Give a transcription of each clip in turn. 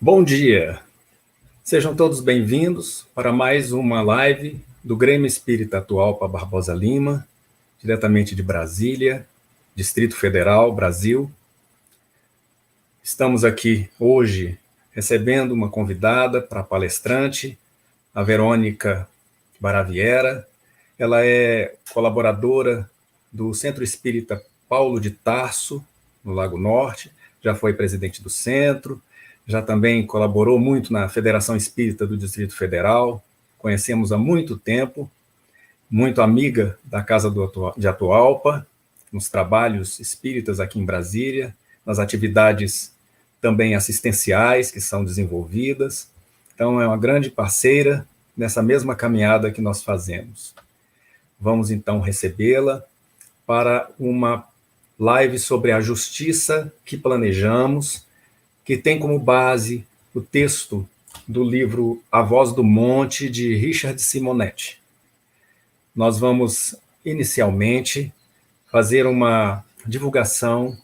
Bom dia! Sejam todos bem-vindos para mais uma live do Grêmio Espírita Atual para Barbosa Lima, diretamente de Brasília, Distrito Federal, Brasil. Estamos aqui hoje recebendo uma convidada para palestrante, a Verônica Baraviera. Ela é colaboradora do Centro Espírita Paulo de Tarso, no Lago Norte, já foi presidente do centro, já também colaborou muito na Federação Espírita do Distrito Federal, conhecemos há muito tempo, muito amiga da Casa de Atualpa, nos trabalhos espíritas aqui em Brasília, nas atividades também assistenciais que são desenvolvidas. Então, é uma grande parceira nessa mesma caminhada que nós fazemos. Vamos então recebê-la para uma live sobre a justiça que planejamos que tem como base o texto do livro A Voz do Monte, de Richard Simonetti. Nós vamos, inicialmente, fazer uma divulgação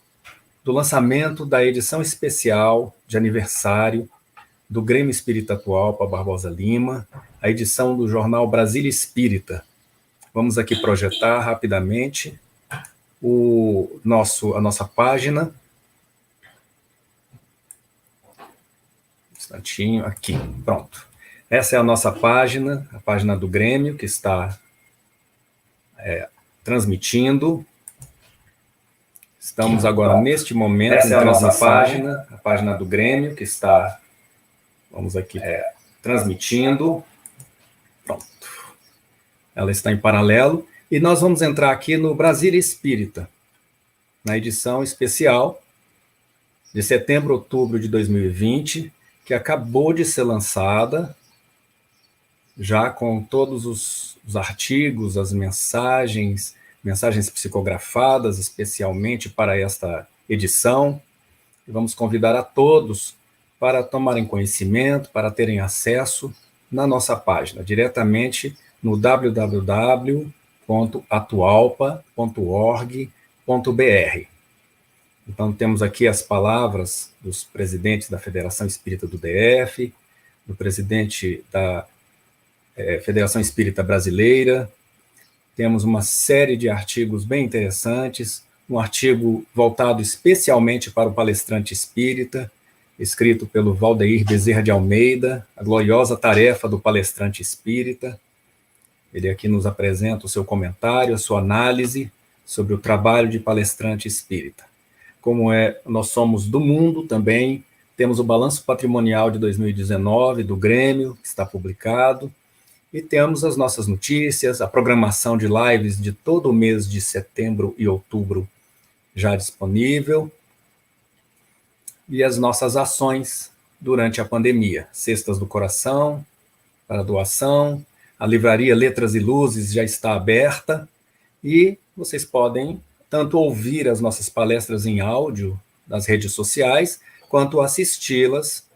do lançamento da edição especial de aniversário do Grêmio Espírita Atual para Barbosa Lima, a edição do jornal Brasília Espírita. Vamos aqui projetar rapidamente o nosso, a nossa página instantinho, aqui, pronto. Essa é a nossa página, a página do Grêmio, que está é, transmitindo. Estamos agora, neste momento, Essa é a nossa página, a página do Grêmio, que está, vamos aqui, é, transmitindo. Pronto. Ela está em paralelo. E nós vamos entrar aqui no Brasília Espírita, na edição especial de setembro, outubro de 2020, que acabou de ser lançada, já com todos os, os artigos, as mensagens, mensagens psicografadas especialmente para esta edição. E vamos convidar a todos para tomarem conhecimento, para terem acesso na nossa página, diretamente no www.atualpa.org.br. Então, temos aqui as palavras dos presidentes da Federação Espírita do DF, do presidente da é, Federação Espírita Brasileira. Temos uma série de artigos bem interessantes, um artigo voltado especialmente para o palestrante espírita, escrito pelo Valdeir Bezerra de Almeida, A Gloriosa Tarefa do Palestrante Espírita. Ele aqui nos apresenta o seu comentário, a sua análise sobre o trabalho de palestrante espírita como é nós somos do mundo também. Temos o balanço patrimonial de 2019 do Grêmio, que está publicado, e temos as nossas notícias, a programação de lives de todo o mês de setembro e outubro já disponível, e as nossas ações durante a pandemia, Cestas do Coração, para doação, a livraria Letras e Luzes já está aberta, e vocês podem tanto ouvir as nossas palestras em áudio nas redes sociais, quanto assisti-las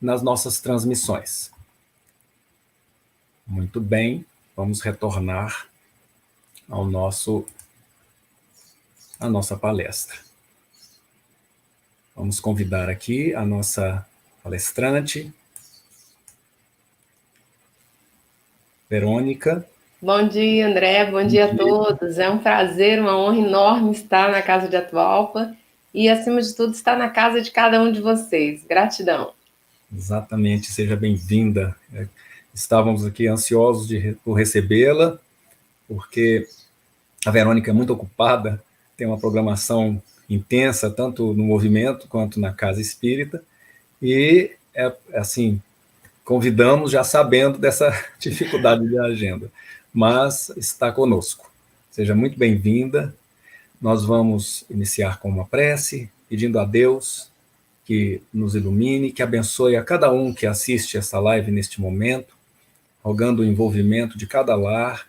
nas nossas transmissões. Muito bem, vamos retornar ao nosso a nossa palestra. Vamos convidar aqui a nossa palestrante, Verônica Bom dia, André. Bom, Bom dia, dia, a todos. É um prazer, uma honra enorme estar na casa de Atualpa e, acima de tudo, estar na casa de cada um de vocês. Gratidão. Exatamente. Seja bem-vinda. É, estávamos aqui ansiosos de, por recebê-la, porque a Verônica é muito ocupada, tem uma programação intensa, tanto no movimento quanto na casa espírita, e, é, assim, convidamos já sabendo dessa dificuldade de agenda mas está conosco. Seja muito bem-vinda. Nós vamos iniciar com uma prece, pedindo a Deus que nos ilumine, que abençoe a cada um que assiste essa live neste momento, rogando o envolvimento de cada lar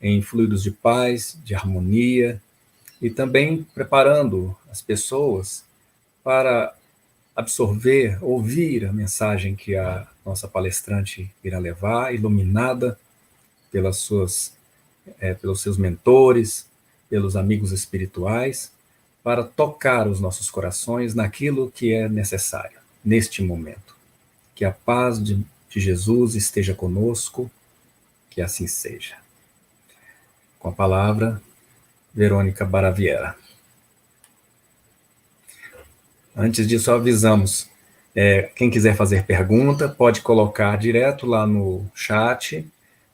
em fluidos de paz, de harmonia, e também preparando as pessoas para absorver, ouvir a mensagem que a nossa palestrante irá levar, iluminada pelas suas, é, pelos seus mentores, pelos amigos espirituais, para tocar os nossos corações naquilo que é necessário. neste momento. Que a paz de, de Jesus esteja conosco, que assim seja. Com a palavra, Verônica Baraviera. Antes disso, avisamos. É, quem quiser fazer pergunta, pode colocar direto lá no chat,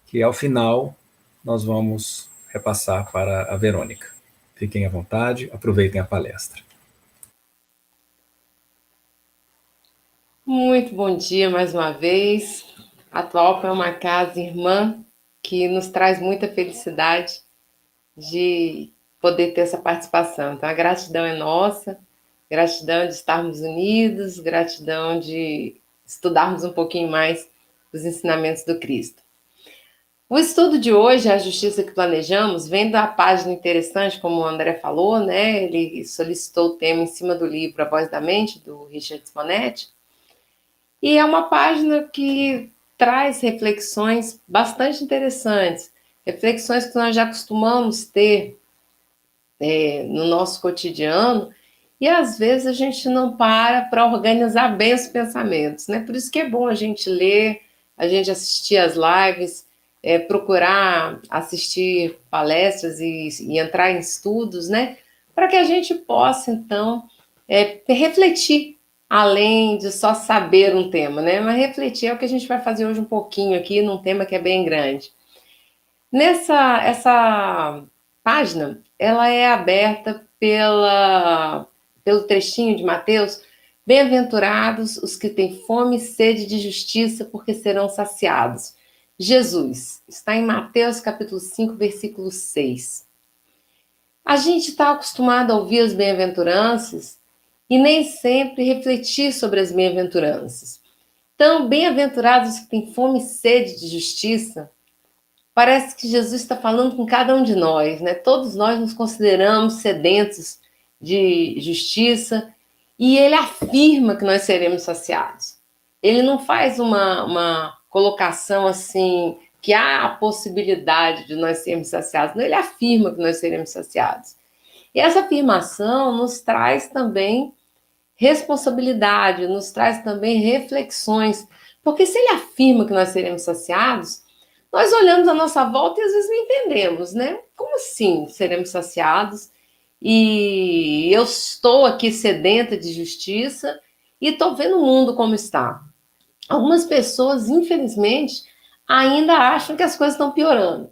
que ao final nós vamos repassar para a Verônica. Fiquem à vontade, aproveitem a palestra. Muito bom dia mais uma vez. A Atualpa é uma casa irmã que nos traz muita felicidade de poder ter essa participação. Então, a gratidão é nossa, gratidão de estarmos unidos, gratidão de estudarmos um pouquinho mais os ensinamentos do Cristo. O estudo de hoje, A Justiça que Planejamos, vem da página interessante, como o André falou, né? Ele solicitou o tema em cima do livro A Voz da Mente, do Richard Simonetti. E é uma página que traz reflexões bastante interessantes, reflexões que nós já costumamos ter é, no nosso cotidiano, e às vezes a gente não para para organizar bem os pensamentos, né? Por isso que é bom a gente ler, a gente assistir as lives, é, procurar assistir palestras e, e, entrar em estudos, né? Para que a gente possa, então, é, refletir, além de só saber um tema, né? Mas refletir é o que a gente vai fazer hoje um pouquinho aqui, num tema que é bem grande. Nessa essa página, ela é aberta pela, pelo trechinho de Mateus, Bem-aventurados os que têm fome e sede de justiça, porque serão saciados. Jesus. Está em Mateus capítulo 5, versículo 6. A gente está acostumado a ouvir as bem-aventuranças e nem sempre refletir sobre as bem-aventuranças. Então, bem-aventurados que têm fome e sede de justiça, parece que Jesus está falando com cada um de nós, né? Todos nós nos consideramos sedentos de justiça e ele afirma que nós seremos saciados. Ele não faz uma, uma colocação assim, que há a possibilidade de nós sermos saciados. Ele afirma que nós seremos saciados. E essa afirmação nos traz também responsabilidade, nos traz também reflexões. Porque se ele afirma que nós seremos saciados, nós olhamos à nossa volta e às vezes não entendemos, né? Como assim seremos saciados? E eu estou aqui sedenta de justiça e estou vendo o mundo como está algumas pessoas, infelizmente, ainda acham que as coisas estão piorando.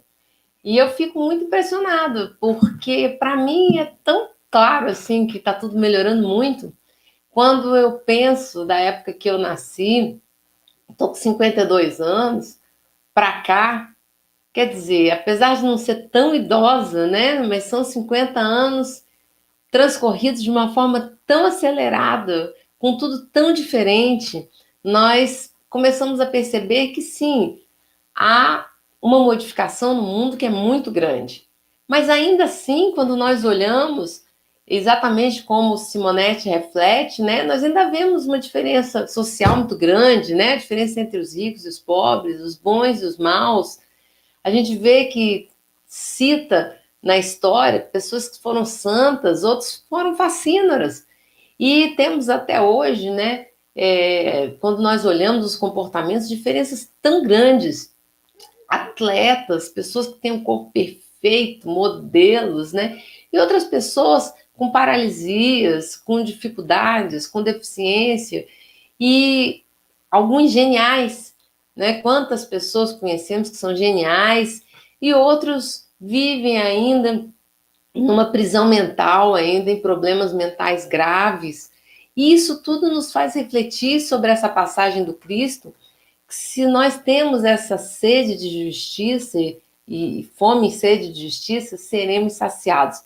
E eu fico muito impressionado, porque para mim é tão claro assim que está tudo melhorando muito. Quando eu penso da época que eu nasci, estou com 52 anos, para cá, quer dizer, apesar de não ser tão idosa, né, mas são 50 anos transcorridos de uma forma tão acelerada, com tudo tão diferente nós começamos a perceber que sim, há uma modificação no mundo que é muito grande. Mas ainda assim, quando nós olhamos, exatamente como Simonetti reflete, né, nós ainda vemos uma diferença social muito grande, né, a diferença entre os ricos e os pobres, os bons e os maus. A gente vê que cita na história pessoas que foram santas, outros foram fascínoras. E temos até hoje, né, é, quando nós olhamos os comportamentos, diferenças tão grandes. Atletas, pessoas que têm um corpo perfeito, modelos, né? E outras pessoas com paralisias, com dificuldades, com deficiência, e alguns geniais, né? Quantas pessoas conhecemos que são geniais e outros vivem ainda numa prisão mental, ainda em problemas mentais graves, e isso tudo nos faz refletir sobre essa passagem do Cristo, que se nós temos essa sede de justiça e fome e sede de justiça, seremos saciados.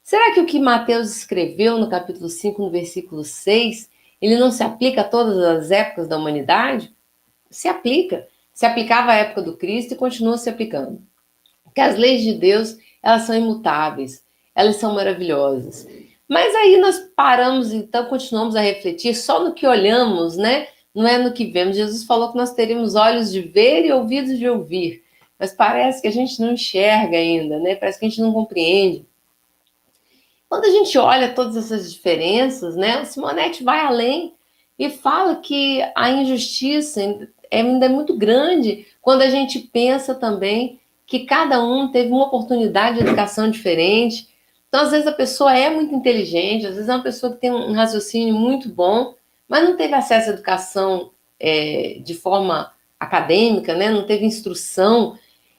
Será que o que Mateus escreveu no capítulo 5, no versículo 6, ele não se aplica a todas as épocas da humanidade? Se aplica. Se aplicava à época do Cristo e continua se aplicando. Porque as leis de Deus, elas são imutáveis, elas são maravilhosas. Mas aí nós paramos, então, continuamos a refletir só no que olhamos, né? Não é no que vemos. Jesus falou que nós teríamos olhos de ver e ouvidos de ouvir. Mas parece que a gente não enxerga ainda, né? Parece que a gente não compreende. Quando a gente olha todas essas diferenças, né? O Simonetti vai além e fala que a injustiça ainda é muito grande quando a gente pensa também que cada um teve uma oportunidade de educação diferente. Então, às vezes, a pessoa é muito inteligente, às vezes é uma pessoa que tem um raciocínio muito bom, mas não teve acesso à educação é, de forma acadêmica, né? não teve instrução.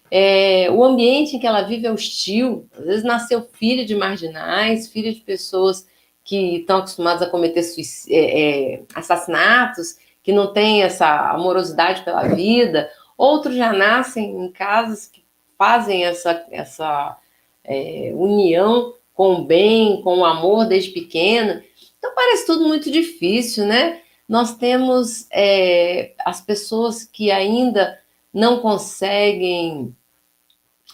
É, o ambiente em que ela vive é hostil. Às vezes nasceu filha de marginais, filha de pessoas que estão acostumadas a cometer é, é, assassinatos, que não têm essa amorosidade pela vida. Outros já nascem em casas que fazem essa, essa é, união com o bem, com o amor desde pequena. Então parece tudo muito difícil, né? Nós temos é, as pessoas que ainda não conseguem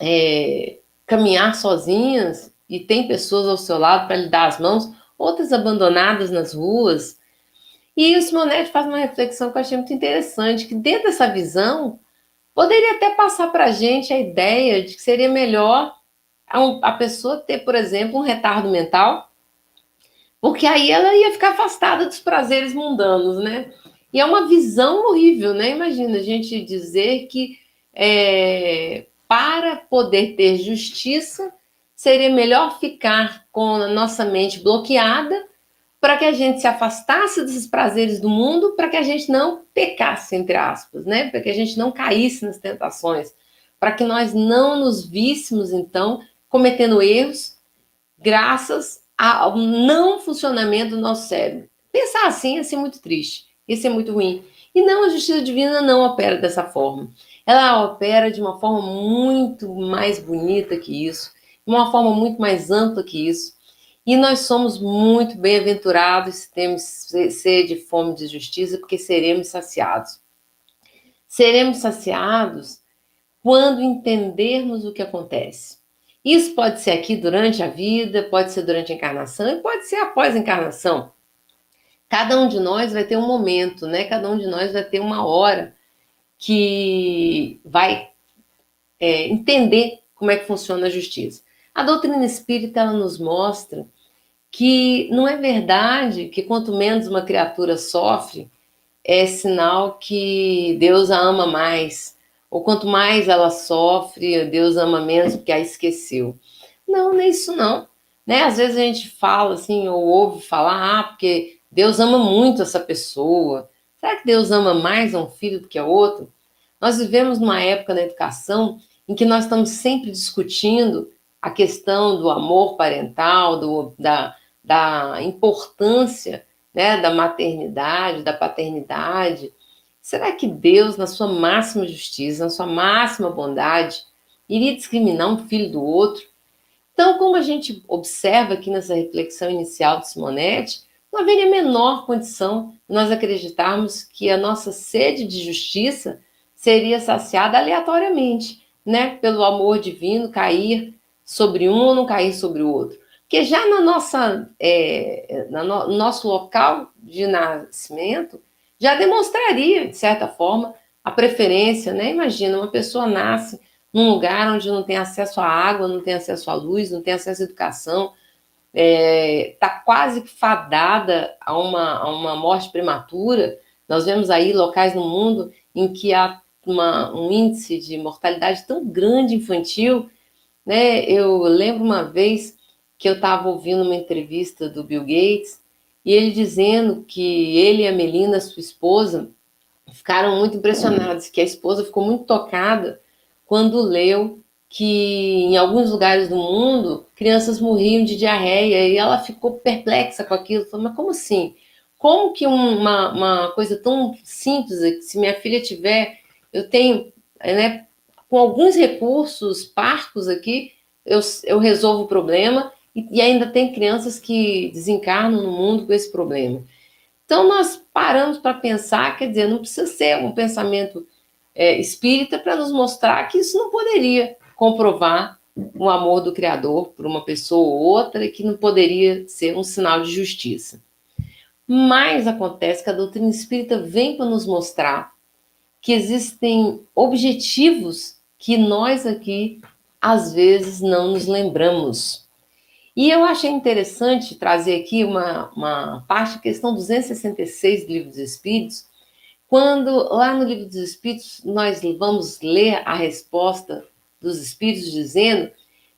é, caminhar sozinhas e tem pessoas ao seu lado para lhe dar as mãos, outras abandonadas nas ruas. E o Simonetti faz uma reflexão que eu achei muito interessante, que dentro dessa visão, poderia até passar para a gente a ideia de que seria melhor a, pessoa ter, por exemplo, um retardo mental, porque aí ela ia ficar afastada dos prazeres mundanos, né? E é uma visão horrível, né? Imagina a gente dizer que é, para poder ter justiça, seria melhor ficar com a nossa mente bloqueada para que a gente se afastasse desses prazeres do mundo, para que a gente não pecasse, entre aspas, né? Para que a gente não caísse nas tentações, para que nós não nos víssemos, então, cometendo erros, graças ao não funcionamento do nosso cérebro. Pensar assim ia ser muito triste, ia ser muito ruim. E não, a justiça divina não opera dessa forma. Ela opera de uma forma muito mais bonita que isso, de uma forma muito mais ampla que isso. E nós somos muito bem-aventurados se temos sede e fome de justiça, porque seremos saciados. Seremos saciados quando entendermos o que acontece. Isso pode ser aqui durante a vida, pode ser durante a encarnação e pode ser após a encarnação. Cada um de nós vai ter um momento, né? Cada um de nós vai ter uma hora que vai é, entender como é que funciona a justiça. A doutrina espírita ela nos mostra que não é verdade que quanto menos uma criatura sofre, é sinal que Deus a ama mais ou quanto mais ela sofre, Deus ama menos porque a esqueceu. Não, é isso não. Né? Às vezes a gente fala assim, ou ouve falar, ah, porque Deus ama muito essa pessoa. Será que Deus ama mais um filho do que a outro? Nós vivemos numa época na educação em que nós estamos sempre discutindo a questão do amor parental, do, da, da importância né, da maternidade, da paternidade. Será que Deus, na sua máxima justiça, na sua máxima bondade, iria discriminar um filho do outro? Então, como a gente observa aqui nessa reflexão inicial de Simonetti, não haveria a menor condição de nós acreditarmos que a nossa sede de justiça seria saciada aleatoriamente, né? Pelo amor divino cair sobre um ou não cair sobre o outro. Porque já na nossa, é, no nosso local de nascimento, já demonstraria, de certa forma, a preferência, né? Imagina, uma pessoa nasce num lugar onde não tem acesso à água, não tem acesso à luz, não tem acesso à educação, está é, tá quase fadada a uma, a uma morte prematura. Nós vemos aí locais no mundo em que há uma, um índice de mortalidade tão grande infantil. Né? Eu lembro uma vez que eu estava ouvindo uma entrevista do Bill Gates e ele dizendo que ele e a Melina, sua esposa, ficaram muito impressionados, que a esposa ficou muito tocada quando leu que em alguns lugares do mundo crianças morriam de diarreia e ela ficou perplexa com aquilo, falou, mas como assim? Como que uma, uma coisa tão simples, se minha filha tiver, eu tenho, né, com alguns recursos parcos aqui, eu, eu resolvo o problema e, ainda tem crianças que desencarnam no mundo com esse problema. Então, nós paramos para pensar, quer dizer, não precisa ser um pensamento é, espírita para nos mostrar que isso não poderia comprovar o amor do Criador por uma pessoa ou outra e que não poderia ser um sinal de justiça. Mas acontece que a doutrina espírita vem para nos mostrar que existem objetivos que nós aqui, às vezes, não nos lembramos. E eu achei interessante trazer aqui uma, uma parte, questão 266 do Livro dos Espíritos, quando lá no Livro dos Espíritos nós vamos ler a resposta dos Espíritos dizendo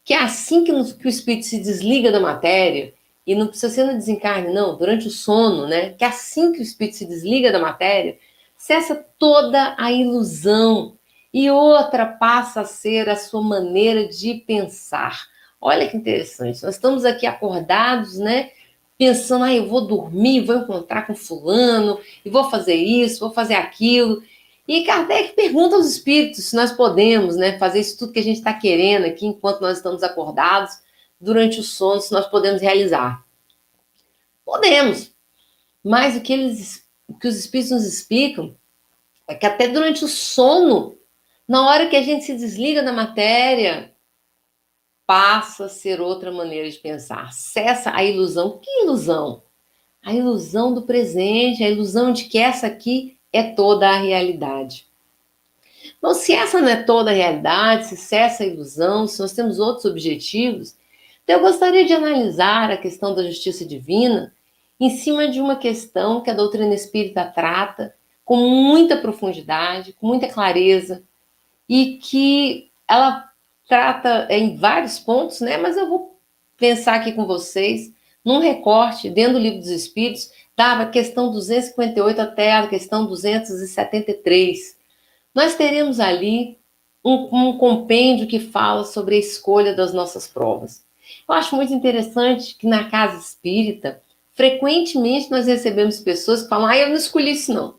que é assim que, que o Espírito se desliga da matéria, e não precisa ser no desencarne, não, durante o sono, né? Que é assim que o Espírito se desliga da matéria, cessa toda a ilusão e outra passa a ser a sua maneira de pensar. Olha que interessante, nós estamos aqui acordados, né? Pensando, ah, eu vou dormir, vou encontrar com fulano, e vou fazer isso, vou fazer aquilo. E Kardec pergunta aos espíritos se nós podemos né, fazer isso tudo que a gente está querendo aqui enquanto nós estamos acordados, durante o sono, se nós podemos realizar. Podemos. Mas o que, eles, o que os espíritos nos explicam é que até durante o sono, na hora que a gente se desliga da matéria, passa a ser outra maneira de pensar. Cessa a ilusão. Que ilusão? A ilusão do presente, a ilusão de que essa aqui é toda a realidade. Bom, se essa não é toda a realidade, se cessa a ilusão, se nós temos outros objetivos, então eu gostaria de analisar a questão da justiça divina em cima de uma questão que a doutrina espírita trata com muita profundidade, com muita clareza, e que ela trata em vários pontos, né? Mas eu vou pensar aqui com vocês num recorte dentro do livro dos Espíritos da questão 258 até a questão 273. Nós teremos ali um, um compêndio que fala sobre a escolha das nossas provas. Eu acho muito interessante que na casa espírita, frequentemente nós recebemos pessoas que falam: ah, eu não escolhi isso, não.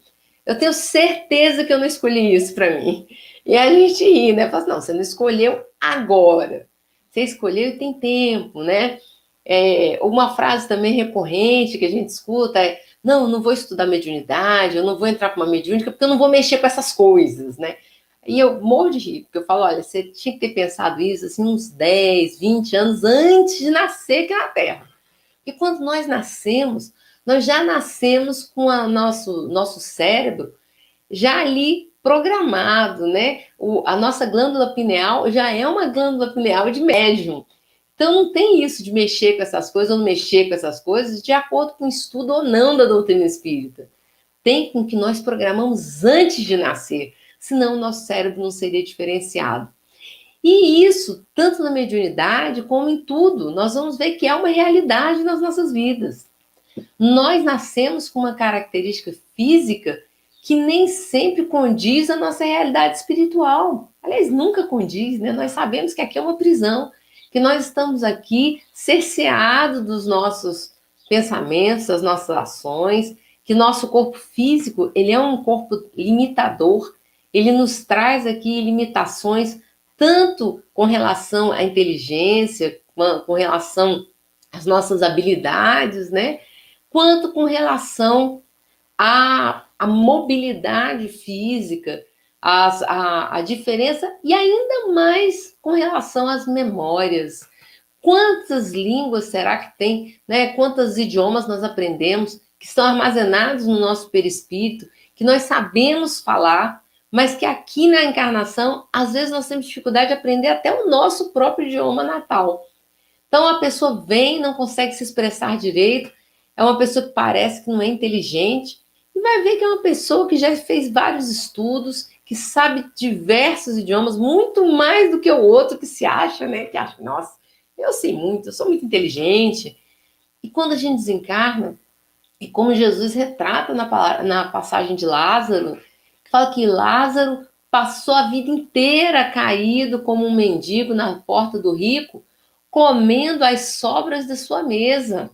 Eu tenho certeza que eu não escolhi isso para mim. E a gente ri, né? Fala assim, não, você não escolheu agora. Você escolheu e tem tempo, né? É, uma frase também recorrente que a gente escuta é: não, não vou estudar mediunidade, eu não vou entrar com uma mediúnica porque eu não vou mexer com essas coisas, né? E eu morro de rir, porque eu falo: olha, você tinha que ter pensado isso assim uns 10, 20 anos antes de nascer aqui na Terra. E quando nós nascemos, nós já nascemos com o nosso, nosso cérebro já ali programado, né? O, a nossa glândula pineal já é uma glândula pineal de médium. Então não tem isso de mexer com essas coisas ou não mexer com essas coisas de acordo com o estudo ou não da doutrina espírita. Tem com que nós programamos antes de nascer, senão o nosso cérebro não seria diferenciado. E isso, tanto na mediunidade como em tudo, nós vamos ver que é uma realidade nas nossas vidas. Nós nascemos com uma característica física que nem sempre condiz a nossa realidade espiritual. Aliás, nunca condiz, né? Nós sabemos que aqui é uma prisão, que nós estamos aqui cerceados dos nossos pensamentos, das nossas ações, que nosso corpo físico, ele é um corpo limitador, ele nos traz aqui limitações tanto com relação à inteligência, com relação às nossas habilidades, né? Quanto com relação à a mobilidade física, as, a, a diferença, e ainda mais com relação às memórias. Quantas línguas será que tem, né? Quantos idiomas nós aprendemos que estão armazenados no nosso perispírito, que nós sabemos falar, mas que aqui na encarnação, às vezes nós temos dificuldade de aprender até o nosso próprio idioma natal. Então a pessoa vem, não consegue se expressar direito, é uma pessoa que parece que não é inteligente, vai ver que é uma pessoa que já fez vários estudos, que sabe diversos idiomas, muito mais do que o outro que se acha, né? Que acha, nossa, eu sei muito, eu sou muito inteligente. E quando a gente desencarna, e como Jesus retrata na, na passagem de Lázaro, fala que Lázaro passou a vida inteira caído como um mendigo na porta do rico, comendo as sobras de sua mesa.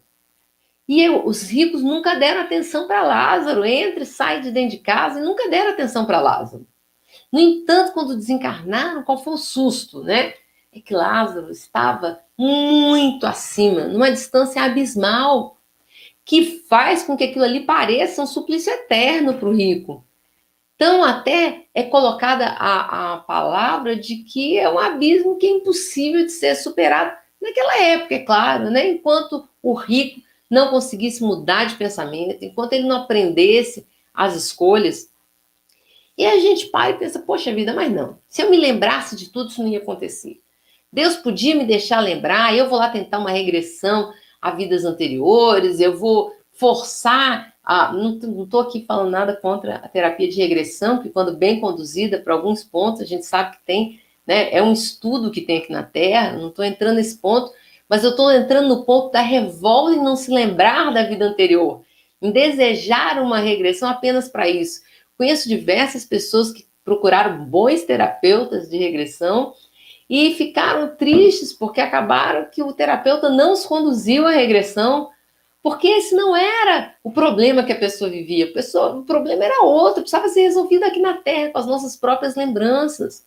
E eu, os ricos nunca deram atenção para Lázaro, entra e sai de dentro de casa e nunca deram atenção para Lázaro. No entanto, quando desencarnaram, qual foi o susto, né? É que Lázaro estava muito acima, numa distância abismal, que faz com que aquilo ali pareça um suplício eterno para o rico. Então, até é colocada a, a palavra de que é um abismo que é impossível de ser superado naquela época, é claro, né? Enquanto o rico não conseguisse mudar de pensamento, enquanto ele não aprendesse as escolhas. E a gente para e pensa, poxa vida, mas não. Se eu me lembrasse de tudo, isso não ia acontecer. Deus podia me deixar lembrar, eu vou lá tentar uma regressão a vidas anteriores, eu vou forçar a. Não estou aqui falando nada contra a terapia de regressão, que quando bem conduzida para alguns pontos, a gente sabe que tem, né? É um estudo que tem aqui na Terra, não estou entrando nesse ponto, mas eu estou entrando no ponto da revolta em não se lembrar da vida anterior, em desejar uma regressão apenas para isso. Conheço diversas pessoas que procuraram bons terapeutas de regressão e ficaram tristes porque acabaram que o terapeuta não os conduziu à regressão, porque esse não era o problema que a pessoa vivia. A pessoa, o problema era outro, precisava ser resolvido aqui na Terra, com as nossas próprias lembranças.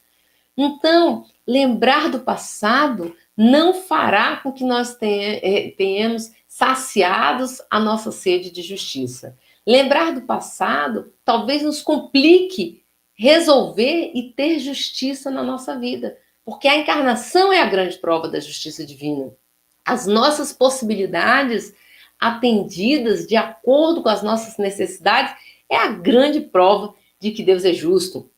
Então, lembrar do passado não fará com que nós eh, tenhamos saciados a nossa sede de justiça. Lembrar do passado talvez nos complique resolver e ter justiça na nossa vida, porque a encarnação é a grande prova da justiça divina. As nossas possibilidades atendidas de acordo com as nossas necessidades é a grande prova de que Deus é justo.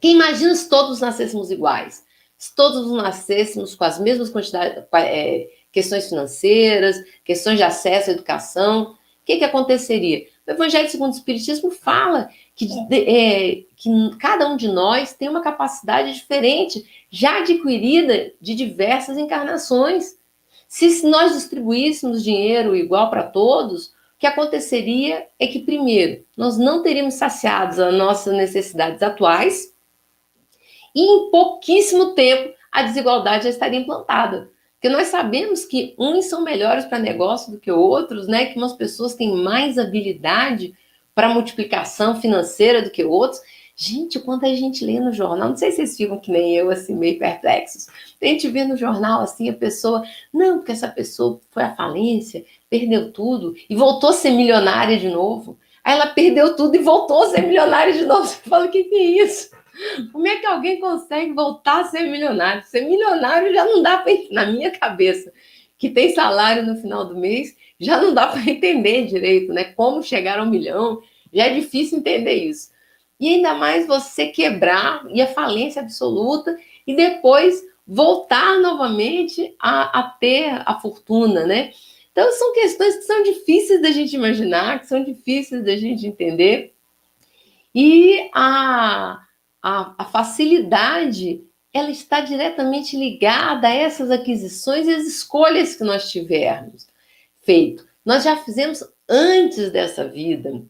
Quem imagina se todos nascêssemos iguais? Se todos nascêssemos com as mesmas quantidades, é, questões financeiras, questões de acesso à educação, o que, que aconteceria? O Evangelho segundo o Espiritismo fala que, é, que cada um de nós tem uma capacidade diferente, já adquirida de diversas encarnações. Se nós distribuíssemos dinheiro igual para todos, o que aconteceria é que, primeiro, nós não teríamos saciados as nossas necessidades atuais, e em pouquíssimo tempo a desigualdade já estaria implantada. Porque nós sabemos que uns são melhores para negócio do que outros, né? Que umas pessoas têm mais habilidade para multiplicação financeira do que outros. Gente, quando a gente lê no jornal, não sei se vocês ficam que nem eu, assim, meio perplexos. A gente vê no jornal, assim, a pessoa, não, porque essa pessoa foi à falência, perdeu tudo e voltou a ser milionária de novo. Aí ela perdeu tudo e voltou a ser milionária de novo. Você fala, o que, que é isso? Como é que alguém consegue voltar a ser milionário? Ser milionário já não dá para na minha cabeça, que tem salário no final do mês, já não dá para entender direito, né? Como chegar a um milhão, já é difícil entender isso. E ainda mais você quebrar e a falência absoluta e depois voltar novamente a, a ter a fortuna, né? Então são questões que são difíceis da gente imaginar, que são difíceis da gente entender. E a, a, a facilidade ela está diretamente ligada a essas aquisições e as escolhas que nós tivermos feito. Nós já fizemos antes dessa vida.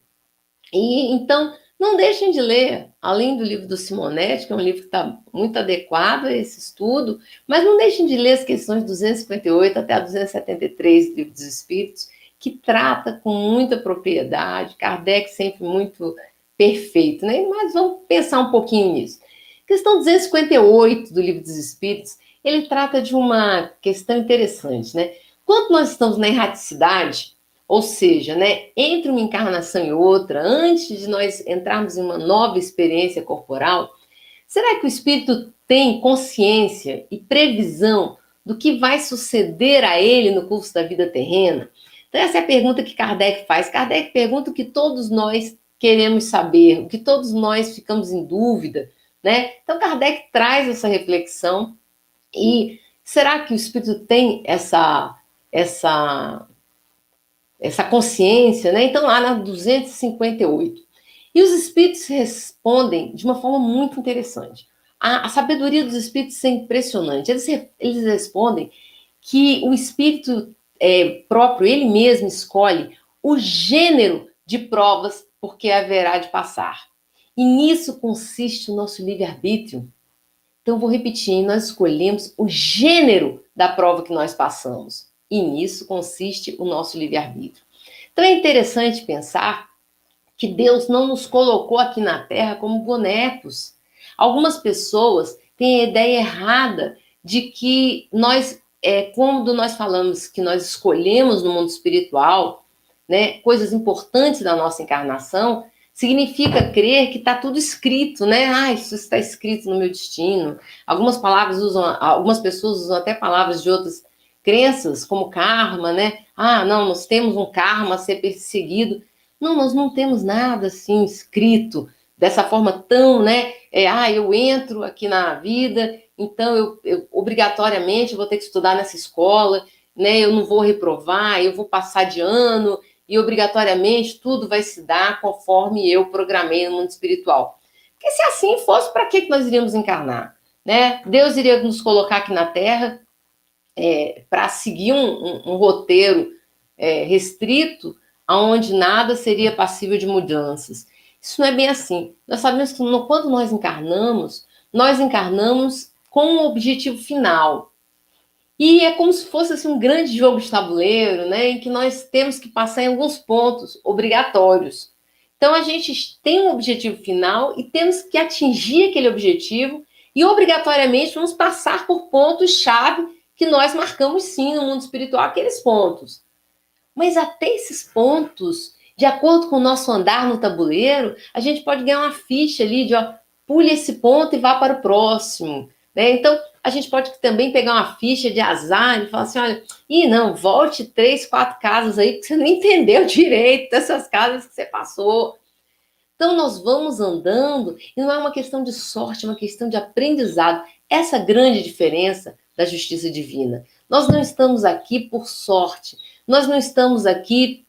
E então, não deixem de ler, além do livro do Simonetti, que é um livro que está muito adequado a esse estudo, mas não deixem de ler as questões 258 até a 273 do Livro dos Espíritos, que trata com muita propriedade, Kardec sempre muito perfeito, né? Mas vamos pensar um pouquinho nisso. Questão 258 do Livro dos Espíritos, ele trata de uma questão interessante, né? Quando nós estamos na erraticidade, ou seja, né, entre uma encarnação e outra, antes de nós entrarmos em uma nova experiência corporal, será que o espírito tem consciência e previsão do que vai suceder a ele no curso da vida terrena? Então, essa é a pergunta que Kardec faz. Kardec pergunta o que todos nós queremos saber, o que todos nós ficamos em dúvida, né? Então Kardec traz essa reflexão e será que o espírito tem essa essa essa consciência, né? Então lá na 258. E os espíritos respondem de uma forma muito interessante. A, a sabedoria dos espíritos é impressionante. Eles, eles respondem que o espírito é, próprio, ele mesmo escolhe o gênero de provas porque haverá de passar. E nisso consiste o nosso livre-arbítrio. Então, vou repetir: nós escolhemos o gênero da prova que nós passamos. E nisso consiste o nosso livre-arbítrio. Então, é interessante pensar que Deus não nos colocou aqui na Terra como bonecos. Algumas pessoas têm a ideia errada de que nós, é, quando nós falamos que nós escolhemos no mundo espiritual, né, coisas importantes da nossa encarnação, significa crer que está tudo escrito, né? Ah, isso está escrito no meu destino. Algumas palavras usam, algumas pessoas usam até palavras de outras crenças, como karma, né? Ah, não, nós temos um karma a ser perseguido. Não, nós não temos nada assim escrito dessa forma tão, né? É, ah, eu entro aqui na vida, então eu, eu obrigatoriamente vou ter que estudar nessa escola, né? Eu não vou reprovar, eu vou passar de ano e obrigatoriamente tudo vai se dar conforme eu programei no mundo espiritual. Porque se assim fosse, para que nós iríamos encarnar? Né? Deus iria nos colocar aqui na Terra é, para seguir um, um, um roteiro é, restrito, aonde nada seria passível de mudanças. Isso não é bem assim. Nós sabemos que quando nós encarnamos, nós encarnamos com um objetivo final. E é como se fosse assim, um grande jogo de tabuleiro, né, em que nós temos que passar em alguns pontos obrigatórios. Então a gente tem um objetivo final e temos que atingir aquele objetivo e obrigatoriamente vamos passar por pontos-chave que nós marcamos sim no mundo espiritual, aqueles pontos. Mas até esses pontos, de acordo com o nosso andar no tabuleiro, a gente pode ganhar uma ficha ali de ó, pule esse ponto e vá para o próximo. Né? Então, a gente pode também pegar uma ficha de azar e falar assim: olha, e não, volte três, quatro casas aí, porque você não entendeu direito dessas casas que você passou. Então, nós vamos andando e não é uma questão de sorte, é uma questão de aprendizado. Essa grande diferença da justiça divina. Nós não estamos aqui por sorte, nós não estamos aqui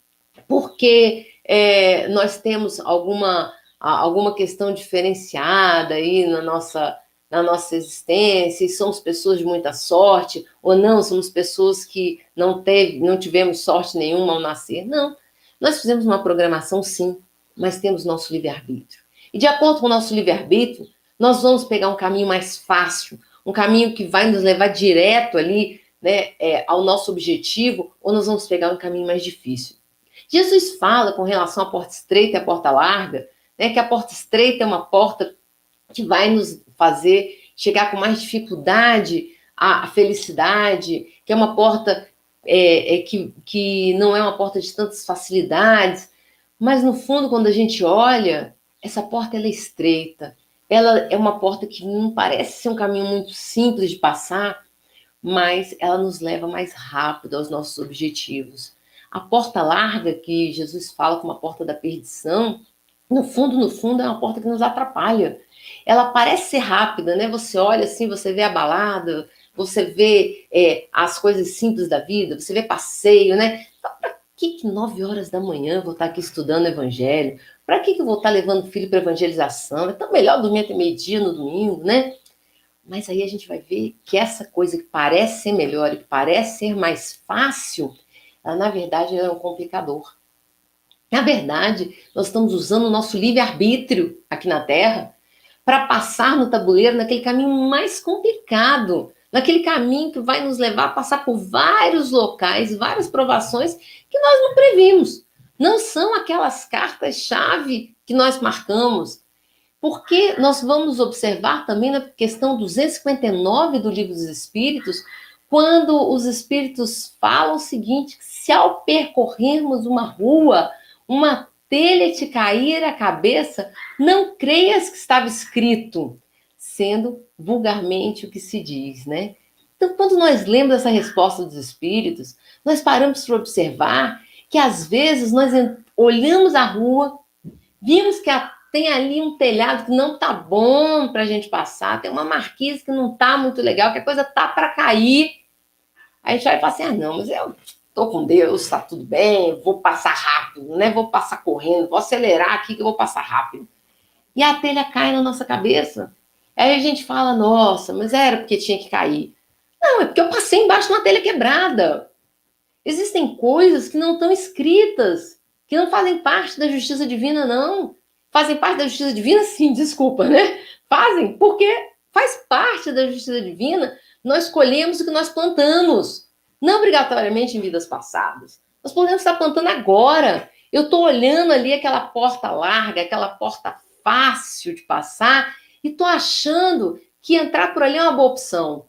porque é, nós temos alguma, alguma questão diferenciada aí na nossa, na nossa existência, e somos pessoas de muita sorte, ou não, somos pessoas que não, teve, não tivemos sorte nenhuma ao nascer. Não. Nós fizemos uma programação, sim, mas temos nosso livre-arbítrio. E de acordo com o nosso livre-arbítrio, nós vamos pegar um caminho mais fácil, um caminho que vai nos levar direto ali né, é, ao nosso objetivo, ou nós vamos pegar um caminho mais difícil. Jesus fala com relação à porta estreita e à porta larga, né, que a porta estreita é uma porta que vai nos fazer chegar com mais dificuldade à, felicidade, que é uma porta é, é, que, que não é uma porta de tantas facilidades, mas no fundo, quando a gente olha, essa porta ela é estreita, ela é uma porta que não parece ser um caminho muito simples de passar, mas ela nos leva mais rápido aos nossos objetivos. A porta larga que Jesus fala como a porta da perdição, no fundo, no fundo, é uma porta que nos atrapalha. Ela parece ser rápida, né? Você olha assim, você vê a balada, você vê é, as coisas simples da vida, você vê passeio, né? Então, para que, que nove horas da manhã eu vou estar aqui estudando evangelho? Para que, que eu vou estar levando o filho para evangelização? É tão melhor dormir até meio-dia no domingo, né? Mas aí a gente vai ver que essa coisa que parece ser melhor e que parece ser mais fácil, ela, na verdade, é um complicador. Na verdade, nós estamos usando o nosso livre-arbítrio aqui na Terra para passar no tabuleiro naquele caminho mais complicado, naquele caminho que vai nos levar a passar por vários locais, várias provações que nós não previmos. Não são aquelas cartas-chave que nós marcamos. Porque nós vamos observar também na questão 259 do Livro dos Espíritos, quando os espíritos falam o seguinte: se ao percorrermos uma rua, uma telha te cair a cabeça, não creias que estava escrito, sendo vulgarmente o que se diz, né? Então, quando nós lemos essa resposta dos espíritos, nós paramos para observar que às vezes nós olhamos a rua, vimos que a, tem ali um telhado que não tá bom para a gente passar, tem uma marquise que não tá muito legal, que a coisa tá para cair. Aí a gente vai falar assim: ah, não, mas eu tô com Deus, tá tudo bem, vou passar rápido, né? Vou passar correndo, vou acelerar aqui que eu vou passar rápido. E a telha cai na nossa cabeça. Aí a gente fala: nossa, mas era porque tinha que cair. Não, é porque eu passei embaixo de uma telha quebrada. Existem coisas que não estão escritas, que não fazem parte da justiça divina, não. Fazem parte da justiça divina, sim, desculpa, né? Fazem, porque faz parte da justiça divina, nós colhemos o que nós plantamos. Não obrigatoriamente em vidas passadas. Nós podemos estar plantando agora. Eu estou olhando ali aquela porta larga, aquela porta fácil de passar, e estou achando que entrar por ali é uma boa opção.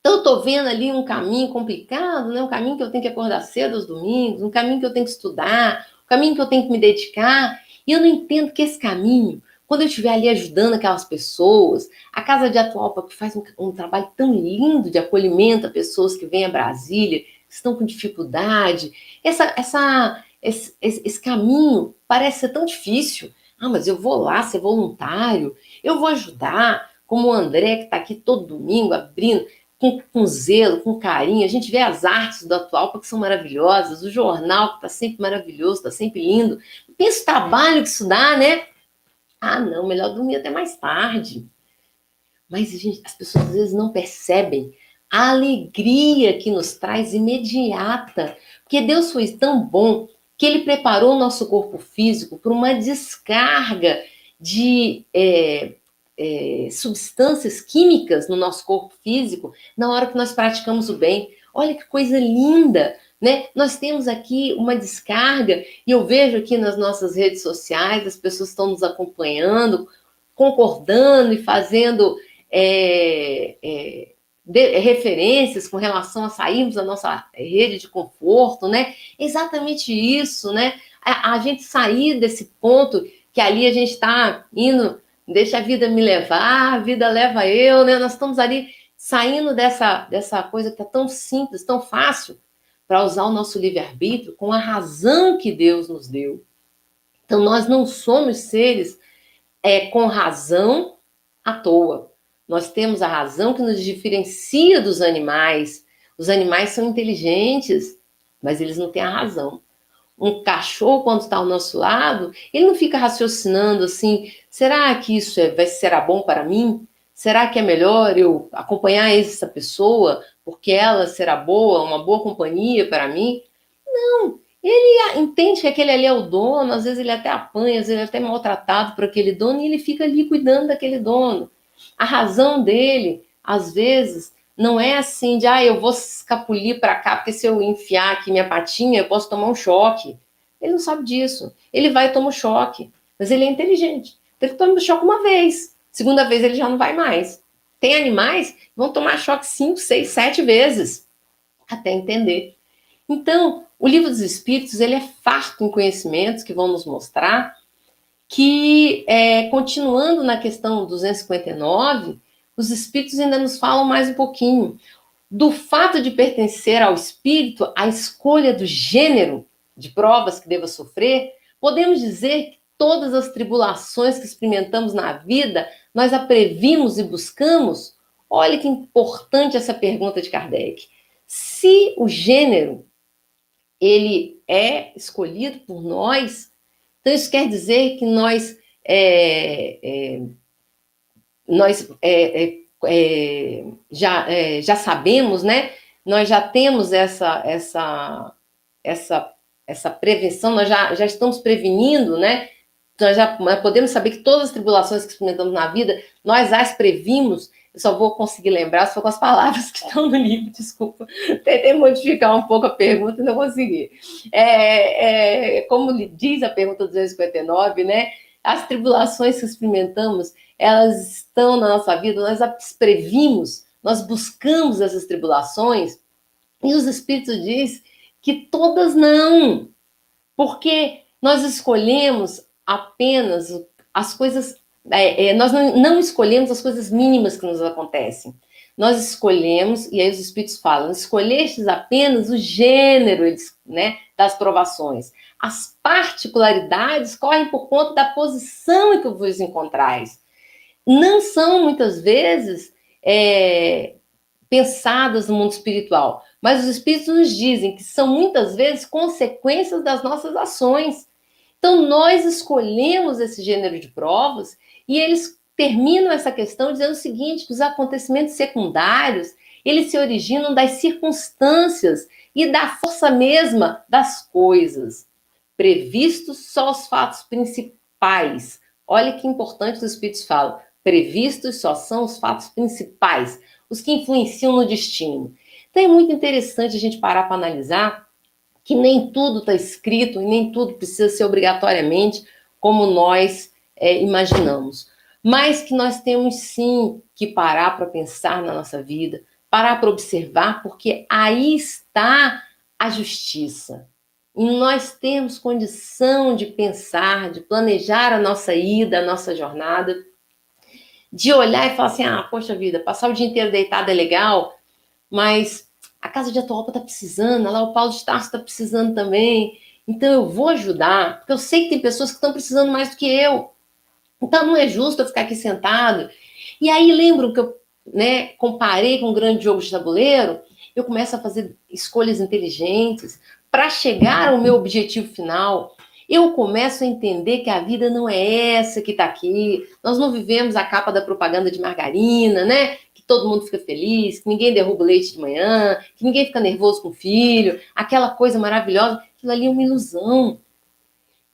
Então, eu estou vendo ali um caminho complicado, né? um caminho que eu tenho que acordar cedo aos domingos, um caminho que eu tenho que estudar, um caminho que eu tenho que me dedicar. E eu não entendo que esse caminho, quando eu estiver ali ajudando aquelas pessoas, a Casa de Atualpa, que faz um, um trabalho tão lindo de acolhimento a pessoas que vêm a Brasília, que estão com dificuldade, essa, essa, esse, esse caminho parece ser tão difícil. Ah, mas eu vou lá ser voluntário, eu vou ajudar, como o André, que está aqui todo domingo abrindo, com, com, zelo, com carinho. A gente vê as artes do atual que são maravilhosas, o jornal que está sempre maravilhoso, está sempre lindo. Pensa o trabalho que isso dá, né? Ah, não, melhor dormir até mais tarde. Mas gente, as pessoas às vezes não percebem a alegria que nos traz imediata. Porque Deus foi tão bom que Ele preparou o nosso corpo físico para uma descarga de é, é, substâncias químicas no nosso corpo físico na hora que nós praticamos o bem. Olha que coisa linda! Né? Nós temos aqui uma descarga, e eu vejo aqui nas nossas redes sociais, as pessoas estão nos acompanhando, concordando e fazendo é, é, de, referências com relação a sairmos da nossa rede de conforto, né? Exatamente isso, né? A, a gente sair desse ponto que ali a gente está indo, deixa a vida me levar, a vida leva eu, né? Nós estamos ali saindo dessa, dessa coisa que é tão simples, tão fácil, para usar o nosso livre-arbítrio com a razão que Deus nos deu. Então, nós não somos seres é, com razão à toa. Nós temos a razão que nos diferencia dos animais. Os animais são inteligentes, mas eles não têm a razão. Um cachorro, quando está ao nosso lado, ele não fica raciocinando assim: será que isso é, vai, será bom para mim? Será que é melhor eu acompanhar essa pessoa porque ela será boa, uma boa companhia para mim? Não, ele entende que aquele ali é o dono, às vezes ele até apanha, às vezes ele é até maltratado por aquele dono e ele fica ali cuidando daquele dono. A razão dele, às vezes, não é assim de, ah, eu vou escapulir para cá, porque se eu enfiar aqui minha patinha, eu posso tomar um choque. Ele não sabe disso. Ele vai e toma um choque. Mas ele é inteligente. Ele toma um choque uma vez. Segunda vez ele já não vai mais. Tem animais que vão tomar choque cinco, seis, sete vezes até entender. Então, o livro dos Espíritos ele é farto em conhecimentos que vão nos mostrar que, é, continuando na questão 259, os Espíritos ainda nos falam mais um pouquinho do fato de pertencer ao Espírito, a escolha do gênero de provas que deva sofrer. Podemos dizer que todas as tribulações que experimentamos na vida nós a previmos e buscamos? Olha que importante essa pergunta de Kardec. Se o gênero ele é escolhido por nós, então isso quer dizer que nós é, é, nós é, é, é já, é, já sabemos, né? Nós já temos essa essa essa essa prevenção, nós já, já estamos prevenindo, né? Nós já podemos saber que todas as tribulações que experimentamos na vida, nós as previmos. Eu só vou conseguir lembrar só com as palavras que estão no livro, desculpa. Tentei modificar um pouco a pergunta e não consegui. É, é, como diz a pergunta 259, né? As tribulações que experimentamos, elas estão na nossa vida, nós as previmos, nós buscamos essas tribulações, e os Espíritos diz que todas não, porque nós escolhemos apenas as coisas. É, é, nós não, não escolhemos as coisas mínimas que nos acontecem. Nós escolhemos, e aí os espíritos falam, escolhestes apenas o gênero né, das provações. As particularidades correm por conta da posição em que vos encontrais. Não são, muitas vezes, é, pensadas no mundo espiritual, mas os espíritos nos dizem que são, muitas vezes, consequências das nossas ações. Então, nós escolhemos esse gênero de provas e eles terminam essa questão dizendo o seguinte, que os acontecimentos secundários, eles se originam das circunstâncias e da força mesma das coisas, previstos só os fatos principais. Olha que importante os espíritos falam, previstos só são os fatos principais, os que influenciam no destino. Então é muito interessante a gente parar para analisar que nem tudo está escrito e nem tudo precisa ser obrigatoriamente como nós é, imaginamos. Mas que nós temos sim que parar para pensar na nossa vida, parar para observar, porque aí está a justiça. E nós temos condição de pensar, de planejar a nossa ida, a nossa jornada, de olhar e falar assim: ah, poxa vida, passar o dia inteiro deitado é legal, mas a Casa de Atualpa está precisando, lá o Paulo de Tarso está precisando também. Então eu vou ajudar, porque eu sei que tem pessoas que estão precisando mais do que eu. Então não é justo eu ficar aqui sentado E aí lembro que eu né, comparei com um grande jogo de tabuleiro, eu começo a fazer escolhas inteligentes para chegar ao meu objetivo final. Eu começo a entender que a vida não é essa que está aqui. Nós não vivemos a capa da propaganda de margarina, né? Todo mundo fica feliz, que ninguém derruba o leite de manhã, que ninguém fica nervoso com o filho, aquela coisa maravilhosa. Aquilo ali é uma ilusão.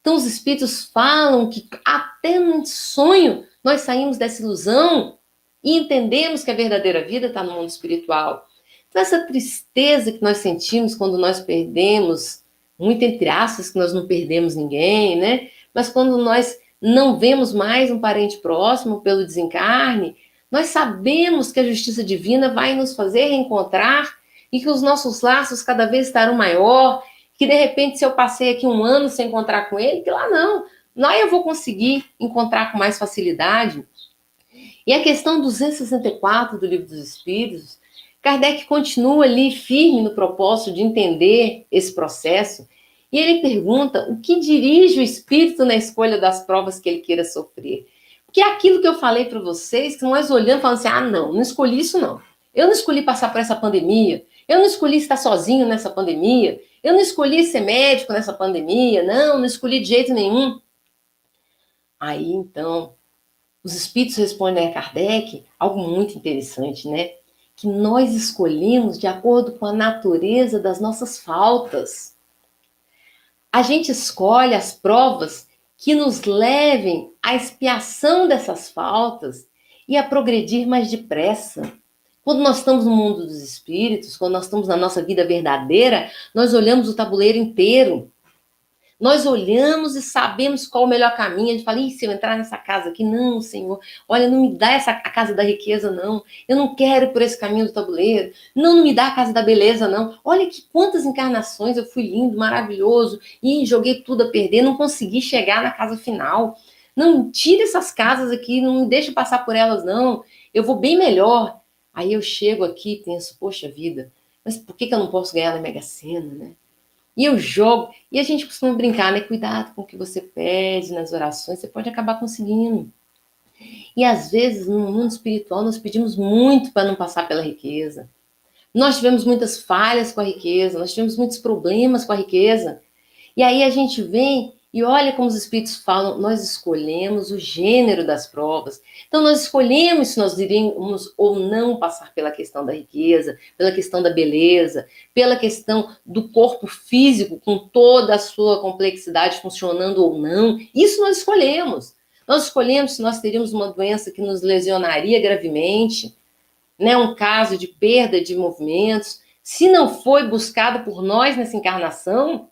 Então, os espíritos falam que até no sonho nós saímos dessa ilusão e entendemos que a verdadeira vida está no mundo espiritual. Então, essa tristeza que nós sentimos quando nós perdemos, muito entre aspas, que nós não perdemos ninguém, né? Mas quando nós não vemos mais um parente próximo pelo desencarne, nós sabemos que a justiça divina vai nos fazer reencontrar e que os nossos laços cada vez estarão maior, que de repente se eu passei aqui um ano sem encontrar com ele, que lá não, lá eu vou conseguir encontrar com mais facilidade. E a questão 264 do Livro dos Espíritos, Kardec continua ali firme no propósito de entender esse processo, e ele pergunta o que dirige o espírito na escolha das provas que ele queira sofrer. Porque é aquilo que eu falei para vocês, que nós olhando falando assim: ah, não, não escolhi isso não. Eu não escolhi passar por essa pandemia, eu não escolhi estar sozinho nessa pandemia, eu não escolhi ser médico nessa pandemia, não, não escolhi de jeito nenhum. Aí então, os espíritos respondem a Kardec algo muito interessante, né? Que nós escolhemos de acordo com a natureza das nossas faltas. A gente escolhe as provas que nos levem à expiação dessas faltas e a progredir mais depressa. Quando nós estamos no mundo dos espíritos, quando nós estamos na nossa vida verdadeira, nós olhamos o tabuleiro inteiro. Nós olhamos e sabemos qual o melhor caminho. A gente fala, se eu entrar nessa casa aqui, não, Senhor, olha, não me dá essa a casa da riqueza, não. Eu não quero por esse caminho do tabuleiro. Não, não me dá a casa da beleza, não. Olha que quantas encarnações eu fui lindo, maravilhoso, e joguei tudo a perder, não consegui chegar na casa final. Não, tire essas casas aqui, não me deixe passar por elas, não. Eu vou bem melhor. Aí eu chego aqui e penso, poxa vida, mas por que, que eu não posso ganhar na Mega Sena, né? E eu jogo, e a gente costuma brincar, né? Cuidado com o que você pede nas orações, você pode acabar conseguindo. E às vezes, no mundo espiritual, nós pedimos muito para não passar pela riqueza. Nós tivemos muitas falhas com a riqueza, nós tivemos muitos problemas com a riqueza. E aí a gente vem e olha como os espíritos falam, nós escolhemos o gênero das provas. Então, nós escolhemos se nós iríamos ou não passar pela questão da riqueza, pela questão da beleza, pela questão do corpo físico com toda a sua complexidade funcionando ou não. Isso nós escolhemos. Nós escolhemos se nós teríamos uma doença que nos lesionaria gravemente, né, um caso de perda de movimentos. Se não foi buscado por nós nessa encarnação,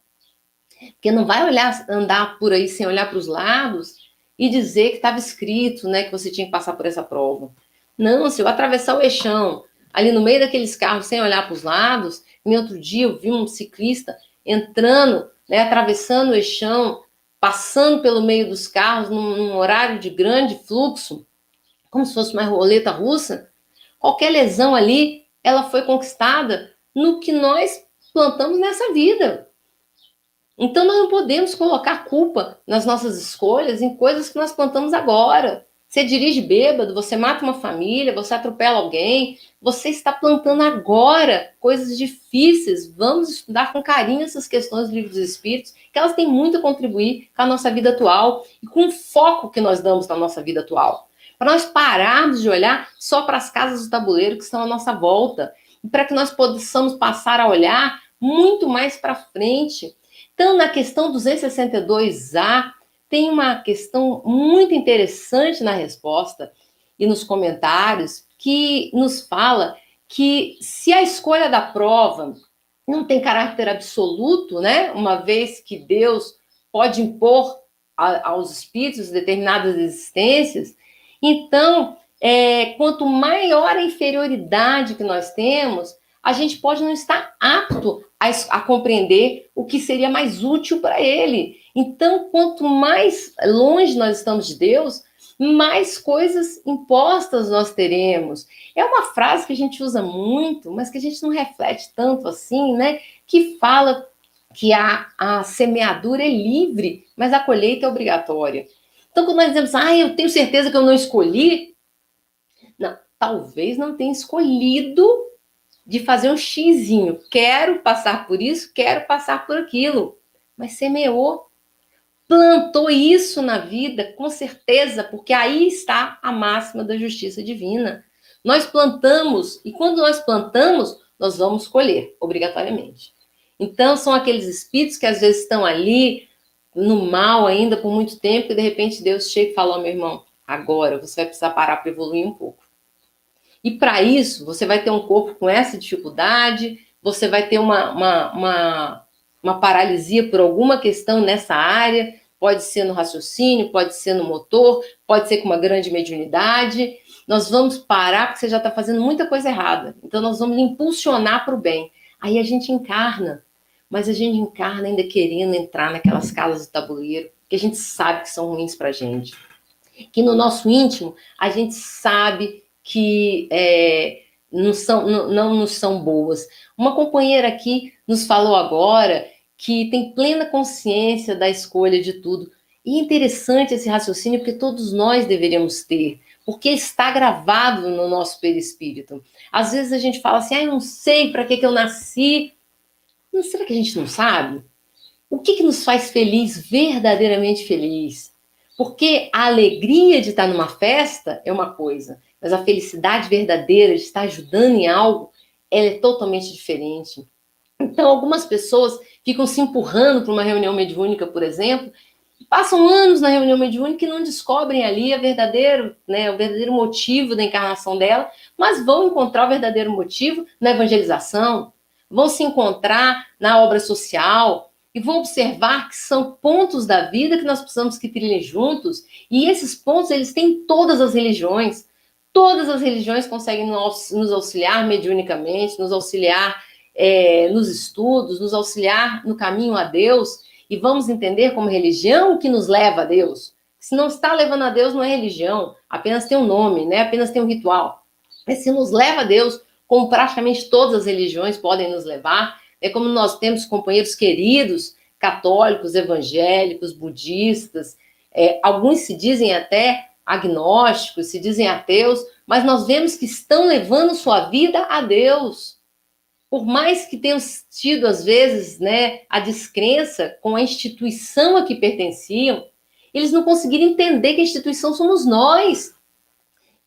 porque não vai olhar, andar por aí sem olhar para os lados e dizer que estava escrito, né, que você tinha que passar por essa prova. Não, se eu atravessar o eixão ali no meio daqueles carros sem olhar para os lados, em outro dia eu vi um ciclista entrando, né, atravessando o eixão, passando pelo meio dos carros num, num horário de grande fluxo, como se fosse uma roleta russa. Qualquer lesão ali, ela foi conquistada no que nós plantamos nessa vida. Então nós não podemos colocar culpa nas nossas escolhas em coisas que nós plantamos agora. Você dirige bêbado, você mata uma família, você atropela alguém, você está plantando agora coisas difíceis. Vamos estudar com carinho essas questões do livro dos Espíritos, que elas têm muito a contribuir com a nossa vida atual e com o foco que nós damos na nossa vida atual. Para nós pararmos de olhar só para as casas do tabuleiro que estão à nossa volta e para que nós possamos passar a olhar muito mais para frente então, na questão 262A, tem uma questão muito interessante na resposta e nos comentários que nos fala que se a escolha da prova não tem caráter absoluto, né? Uma vez que Deus pode impor a, aos espíritos determinadas existências, então, é, quanto maior a inferioridade que nós temos, a gente pode não estar apto a, a compreender o que seria mais útil para ele. Então, quanto mais longe nós estamos de Deus, mais coisas impostas nós teremos. É uma frase que a gente usa muito, mas que a gente não reflete tanto assim, né? Que fala que a, a semeadura é livre, mas a colheita é obrigatória. Então, quando nós dizemos, ah, eu tenho certeza que eu não escolhi, Não, talvez não tenha escolhido de fazer um xizinho. Quero passar por isso, quero passar por aquilo. Mas semeou, plantou isso na vida, com certeza, porque aí está a máxima da justiça divina. Nós plantamos, e quando nós plantamos, nós vamos colher, obrigatoriamente. Então, são aqueles espíritos que às vezes estão ali no mal ainda por muito tempo, e de repente Deus chega e fala: oh, meu irmão, agora você vai precisar parar para evoluir um pouco. E para isso, você vai ter um corpo com essa dificuldade, você vai ter uma, uma, uma, uma paralisia por alguma questão nessa área, pode ser no raciocínio, pode ser no motor, pode ser com uma grande mediunidade. Nós vamos parar porque você já está fazendo muita coisa errada. Então, nós vamos impulsionar para o bem. Aí a gente encarna, mas a gente encarna ainda querendo entrar naquelas casas do tabuleiro que a gente sabe que são ruins para a gente. Que no nosso íntimo a gente sabe que é, não, são, não, não nos são boas. Uma companheira aqui nos falou agora que tem plena consciência da escolha de tudo. E é interessante esse raciocínio, porque todos nós deveríamos ter, porque está gravado no nosso perispírito. Às vezes a gente fala assim, ah, eu não sei para que, que eu nasci. Não, será que a gente não sabe? O que, que nos faz feliz, verdadeiramente feliz? Porque a alegria de estar numa festa é uma coisa, mas a felicidade verdadeira de estar ajudando em algo, ela é totalmente diferente. Então, algumas pessoas ficam se empurrando para uma reunião mediúnica, por exemplo, passam anos na reunião mediúnica e não descobrem ali a verdadeiro, né, o verdadeiro motivo da encarnação dela, mas vão encontrar o verdadeiro motivo na evangelização, vão se encontrar na obra social e vão observar que são pontos da vida que nós precisamos que trilhem juntos, e esses pontos eles têm todas as religiões. Todas as religiões conseguem nos auxiliar mediunicamente, nos auxiliar é, nos estudos, nos auxiliar no caminho a Deus, e vamos entender como religião que nos leva a Deus. Se não está levando a Deus, não é religião, apenas tem um nome, né? apenas tem um ritual. Mas se nos leva a Deus, como praticamente todas as religiões podem nos levar, é como nós temos companheiros queridos, católicos, evangélicos, budistas, é, alguns se dizem até agnósticos, se dizem ateus, mas nós vemos que estão levando sua vida a Deus por mais que tenham tido, às vezes, né, a descrença com a instituição a que pertenciam, eles não conseguiram entender que a instituição somos nós.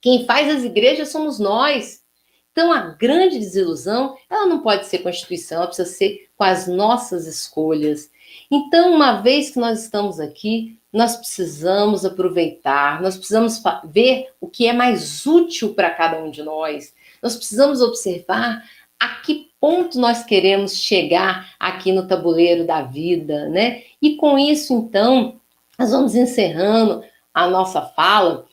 Quem faz as igrejas somos nós. Então, a grande desilusão, ela não pode ser com a instituição, ela precisa ser com as nossas escolhas. Então, uma vez que nós estamos aqui, nós precisamos aproveitar, nós precisamos ver o que é mais útil para cada um de nós. Nós precisamos observar a que ponto nós queremos chegar aqui no tabuleiro da vida, né? E com isso, então, nós vamos encerrando a nossa fala,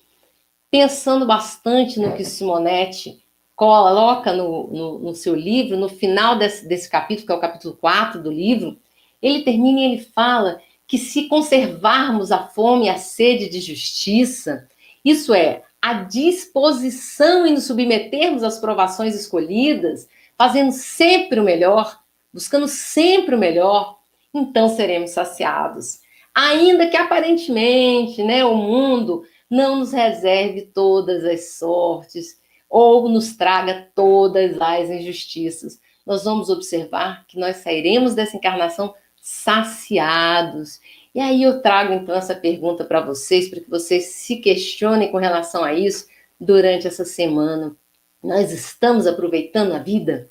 pensando bastante no que Simonetti coloca no, no, no seu livro, no final desse, desse capítulo, que é o capítulo 4 do livro, ele termina e ele fala que se conservarmos a fome e a sede de justiça, isso é, a disposição em nos submetermos às provações escolhidas, fazendo sempre o melhor, buscando sempre o melhor, então seremos saciados. Ainda que aparentemente, né, o mundo não nos reserve todas as sortes ou nos traga todas as injustiças, nós vamos observar que nós sairemos dessa encarnação saciados. E aí eu trago então essa pergunta para vocês, para que vocês se questionem com relação a isso durante essa semana. Nós estamos aproveitando a vida?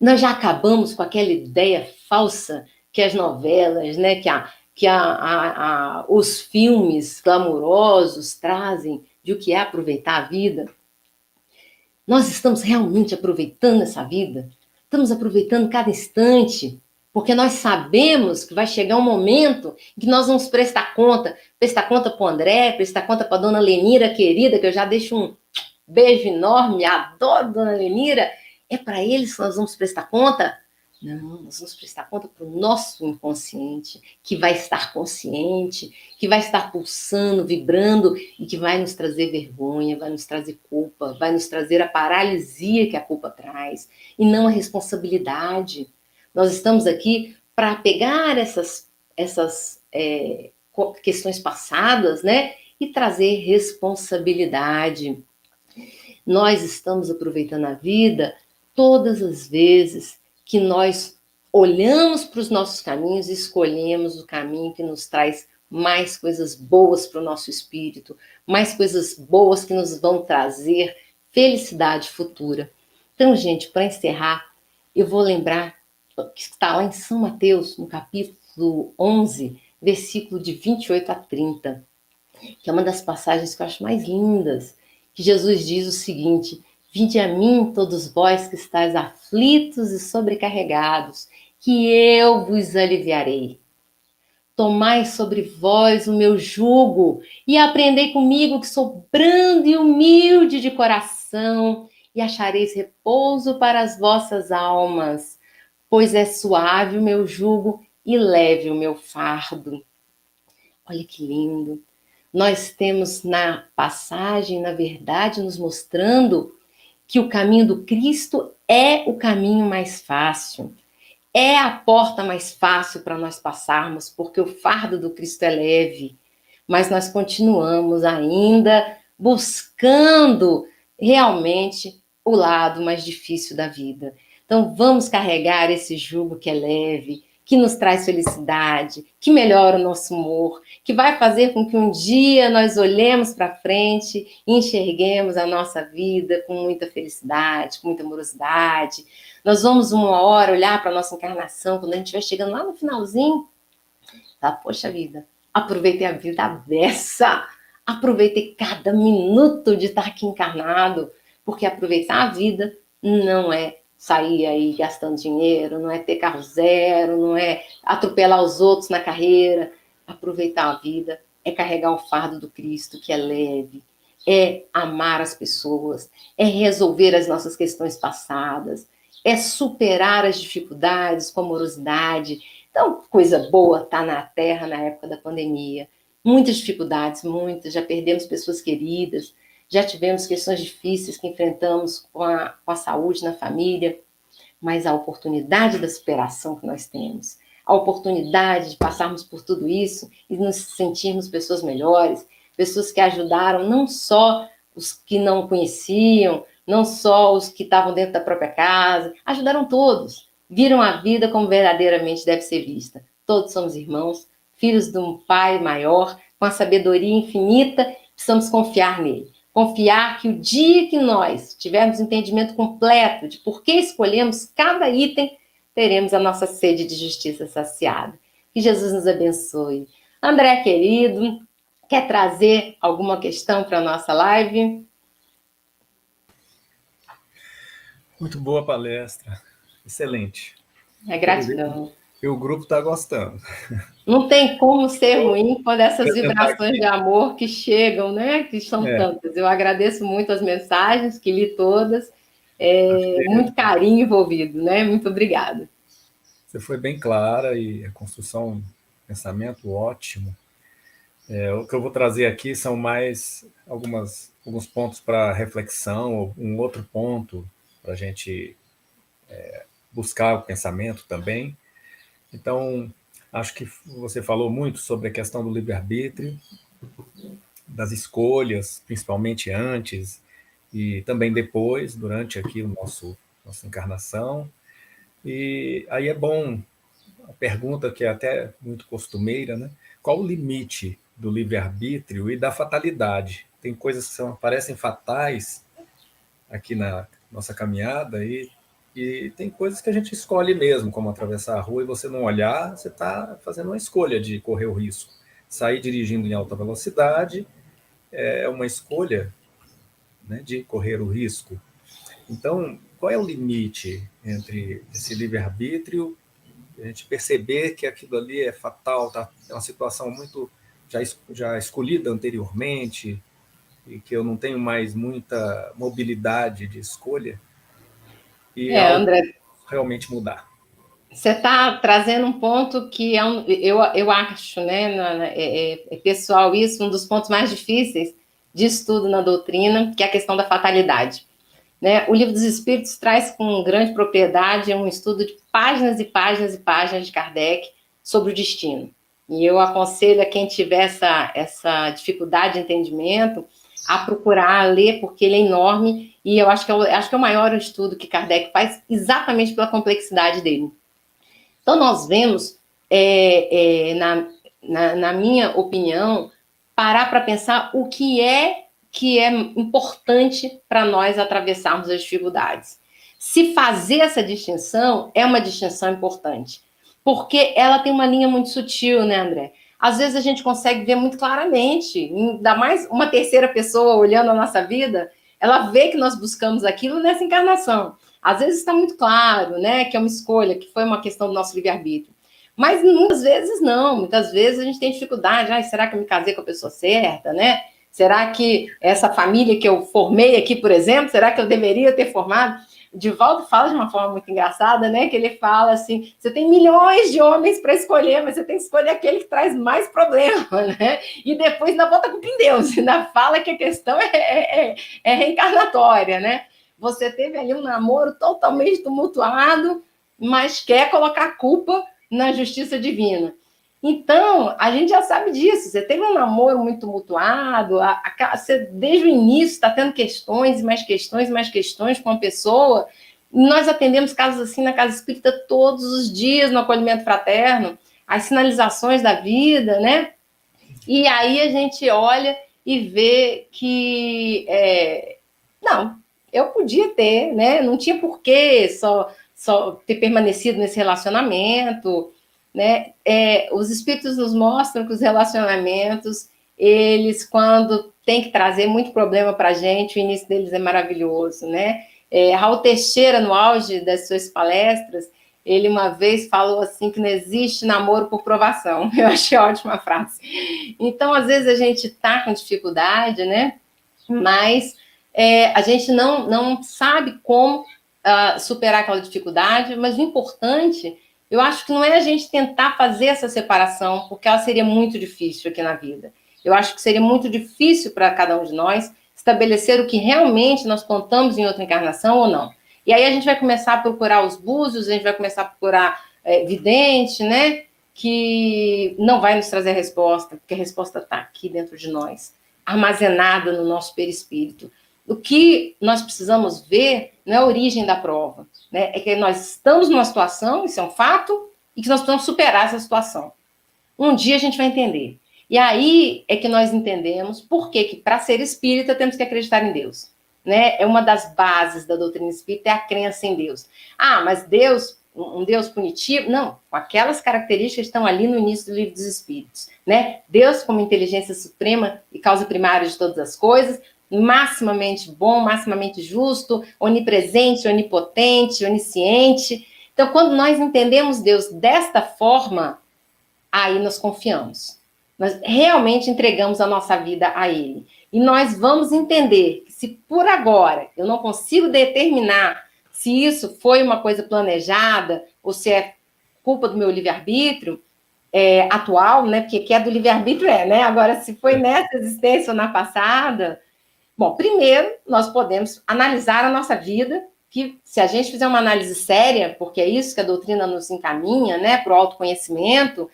Nós já acabamos com aquela ideia falsa que as novelas, né, que, a, que a, a, a, os filmes glamourosos trazem de o que é aproveitar a vida? Nós estamos realmente aproveitando essa vida? Estamos aproveitando cada instante? Porque nós sabemos que vai chegar um momento em que nós vamos prestar conta, prestar conta para o André, prestar conta para a dona Lenira querida, que eu já deixo um beijo enorme, adoro dona Lenira, é para eles que nós vamos prestar conta? Não, nós vamos prestar conta para o nosso inconsciente, que vai estar consciente, que vai estar pulsando, vibrando e que vai nos trazer vergonha, vai nos trazer culpa, vai nos trazer a paralisia que a culpa traz e não a responsabilidade. Nós estamos aqui para pegar essas, essas é, questões passadas, né, e trazer responsabilidade. nós estamos aproveitando a vida todas as vezes que nós olhamos para os nossos caminhos e escolhemos o caminho que nos traz mais coisas boas para o nosso espírito, mais coisas boas que nos vão trazer felicidade futura. Então, gente, para encerrar, eu vou lembrar que está lá em São Mateus, no capítulo 11, versículo de 28 a 30, que é uma das passagens que eu acho mais lindas, que Jesus diz o seguinte: Vinde a mim, todos vós que estáis aflitos e sobrecarregados, que eu vos aliviarei. Tomai sobre vós o meu jugo e aprendei comigo, que sou brando e humilde de coração, e achareis repouso para as vossas almas, pois é suave o meu jugo e leve o meu fardo. Olha que lindo. Nós temos na passagem, na verdade, nos mostrando que o caminho do Cristo é o caminho mais fácil. É a porta mais fácil para nós passarmos, porque o fardo do Cristo é leve. Mas nós continuamos ainda buscando realmente o lado mais difícil da vida. Então, vamos carregar esse jugo que é leve, que nos traz felicidade, que melhora o nosso humor, que vai fazer com que um dia nós olhemos para frente e enxerguemos a nossa vida com muita felicidade, com muita amorosidade. Nós vamos uma hora olhar para a nossa encarnação, quando a gente estiver chegando lá no finalzinho, tá? Poxa vida, aproveitei a vida dessa, aproveitei cada minuto de estar aqui encarnado, porque aproveitar a vida não é sair aí gastando dinheiro, não é ter carro zero, não é atropelar os outros na carreira. Aproveitar a vida é carregar o fardo do Cristo, que é leve, é amar as pessoas, é resolver as nossas questões passadas, é superar as dificuldades com amorosidade. Então, coisa boa tá na Terra na época da pandemia. Muitas dificuldades, muitas, já perdemos pessoas queridas, já tivemos questões difíceis que enfrentamos com a, com a saúde na família, mas a oportunidade da superação que nós temos, a oportunidade de passarmos por tudo isso e nos sentirmos pessoas melhores, pessoas que ajudaram não só os que não conheciam, não só os que estavam dentro da própria casa, ajudaram todos, viram a vida como verdadeiramente deve ser vista. Todos somos irmãos, filhos de um Pai maior, com a sabedoria infinita, precisamos confiar nele. Confiar que o dia que nós tivermos entendimento completo de por que escolhemos cada item, teremos a nossa sede de justiça saciada. Que Jesus nos abençoe. André, querido, quer trazer alguma questão para a nossa live? Muito boa palestra. Excelente. É gratidão. E o grupo está gostando. Não tem como ser ruim quando essas vibrações de amor que chegam, né? Que são é. tantas. Eu agradeço muito as mensagens, que li todas. É, muito carinho envolvido, né? Muito obrigada. Você foi bem clara e a construção, pensamento ótimo. É, o que eu vou trazer aqui são mais algumas, alguns pontos para reflexão, um outro ponto para a gente é, buscar o pensamento também. Então, acho que você falou muito sobre a questão do livre-arbítrio, das escolhas, principalmente antes e também depois, durante aqui o nosso nossa encarnação. E aí é bom a pergunta que é até muito costumeira, né? Qual o limite do livre-arbítrio e da fatalidade? Tem coisas que são, parecem fatais aqui na nossa caminhada e e tem coisas que a gente escolhe mesmo, como atravessar a rua e você não olhar, você está fazendo uma escolha de correr o risco. Sair dirigindo em alta velocidade é uma escolha né, de correr o risco. Então, qual é o limite entre esse livre-arbítrio, a gente perceber que aquilo ali é fatal, tá? é uma situação muito já, já escolhida anteriormente, e que eu não tenho mais muita mobilidade de escolha? E é, André, realmente mudar. Você está trazendo um ponto que é um, eu, eu acho, né, é, é, é, pessoal, isso, um dos pontos mais difíceis de estudo na doutrina, que é a questão da fatalidade. Né? O Livro dos Espíritos traz com grande propriedade um estudo de páginas e páginas e páginas de Kardec sobre o destino. E eu aconselho a quem tiver essa, essa dificuldade de entendimento a procurar, a ler, porque ele é enorme, e eu acho que, é, acho que é o maior estudo que Kardec faz, exatamente pela complexidade dele. Então, nós vemos, é, é, na, na, na minha opinião, parar para pensar o que é que é importante para nós atravessarmos as dificuldades. Se fazer essa distinção é uma distinção importante, porque ela tem uma linha muito sutil, né, André? Às vezes a gente consegue ver muito claramente, ainda mais uma terceira pessoa olhando a nossa vida, ela vê que nós buscamos aquilo nessa encarnação. Às vezes está muito claro, né, que é uma escolha, que foi uma questão do nosso livre-arbítrio. Mas muitas vezes não, muitas vezes a gente tem dificuldade. Ah, será que eu me casei com a pessoa certa, né? Será que essa família que eu formei aqui, por exemplo, será que eu deveria ter formado? Divaldo fala de uma forma muito engraçada, né? Que ele fala assim: você tem milhões de homens para escolher, mas você tem que escolher aquele que traz mais problema, né? E depois ainda bota culpa em Deus, ainda fala que a questão é, é, é, é reencarnatória, né? Você teve ali um namoro totalmente tumultuado, mas quer colocar culpa na justiça divina. Então, a gente já sabe disso. Você teve um namoro muito tumultuado, a, a, você, desde o início está tendo questões, mais questões, mais questões com a pessoa. Nós atendemos casos assim na Casa Espírita todos os dias no acolhimento fraterno, as sinalizações da vida, né? E aí a gente olha e vê que, é, não, eu podia ter, né? Não tinha porquê só, só ter permanecido nesse relacionamento né? É, os espíritos nos mostram que os relacionamentos, eles, quando tem que trazer muito problema para a gente, o início deles é maravilhoso, né? É, Raul Teixeira, no auge das suas palestras, ele uma vez falou assim que não existe namoro por provação. Eu achei ótima frase. Então, às vezes a gente está com dificuldade, né? Mas é, a gente não, não sabe como uh, superar aquela dificuldade, mas o importante eu acho que não é a gente tentar fazer essa separação, porque ela seria muito difícil aqui na vida. Eu acho que seria muito difícil para cada um de nós estabelecer o que realmente nós contamos em outra encarnação ou não. E aí a gente vai começar a procurar os búzios, a gente vai começar a procurar é, vidente, né? Que não vai nos trazer a resposta, porque a resposta está aqui dentro de nós, armazenada no nosso perispírito. O que nós precisamos ver não é a origem da prova, né? É que nós estamos numa situação, isso é um fato, e que nós precisamos superar essa situação. Um dia a gente vai entender. E aí é que nós entendemos por que, que para ser espírita, temos que acreditar em Deus. Né? É uma das bases da doutrina espírita, é a crença em Deus. Ah, mas Deus, um Deus punitivo? Não, aquelas características estão ali no início do livro dos Espíritos. Né? Deus como inteligência suprema e causa primária de todas as coisas, maximamente bom, maximamente justo, onipresente, onipotente, onisciente. Então, quando nós entendemos Deus desta forma, aí nós confiamos. Nós realmente entregamos a nossa vida a Ele. E nós vamos entender que se por agora eu não consigo determinar se isso foi uma coisa planejada ou se é culpa do meu livre-arbítrio é, atual, né? Porque que é do livre-arbítrio é, né? Agora, se foi nessa existência ou na passada, Bom, primeiro, nós podemos analisar a nossa vida, que se a gente fizer uma análise séria, porque é isso que a doutrina nos encaminha, né, para o autoconhecimento,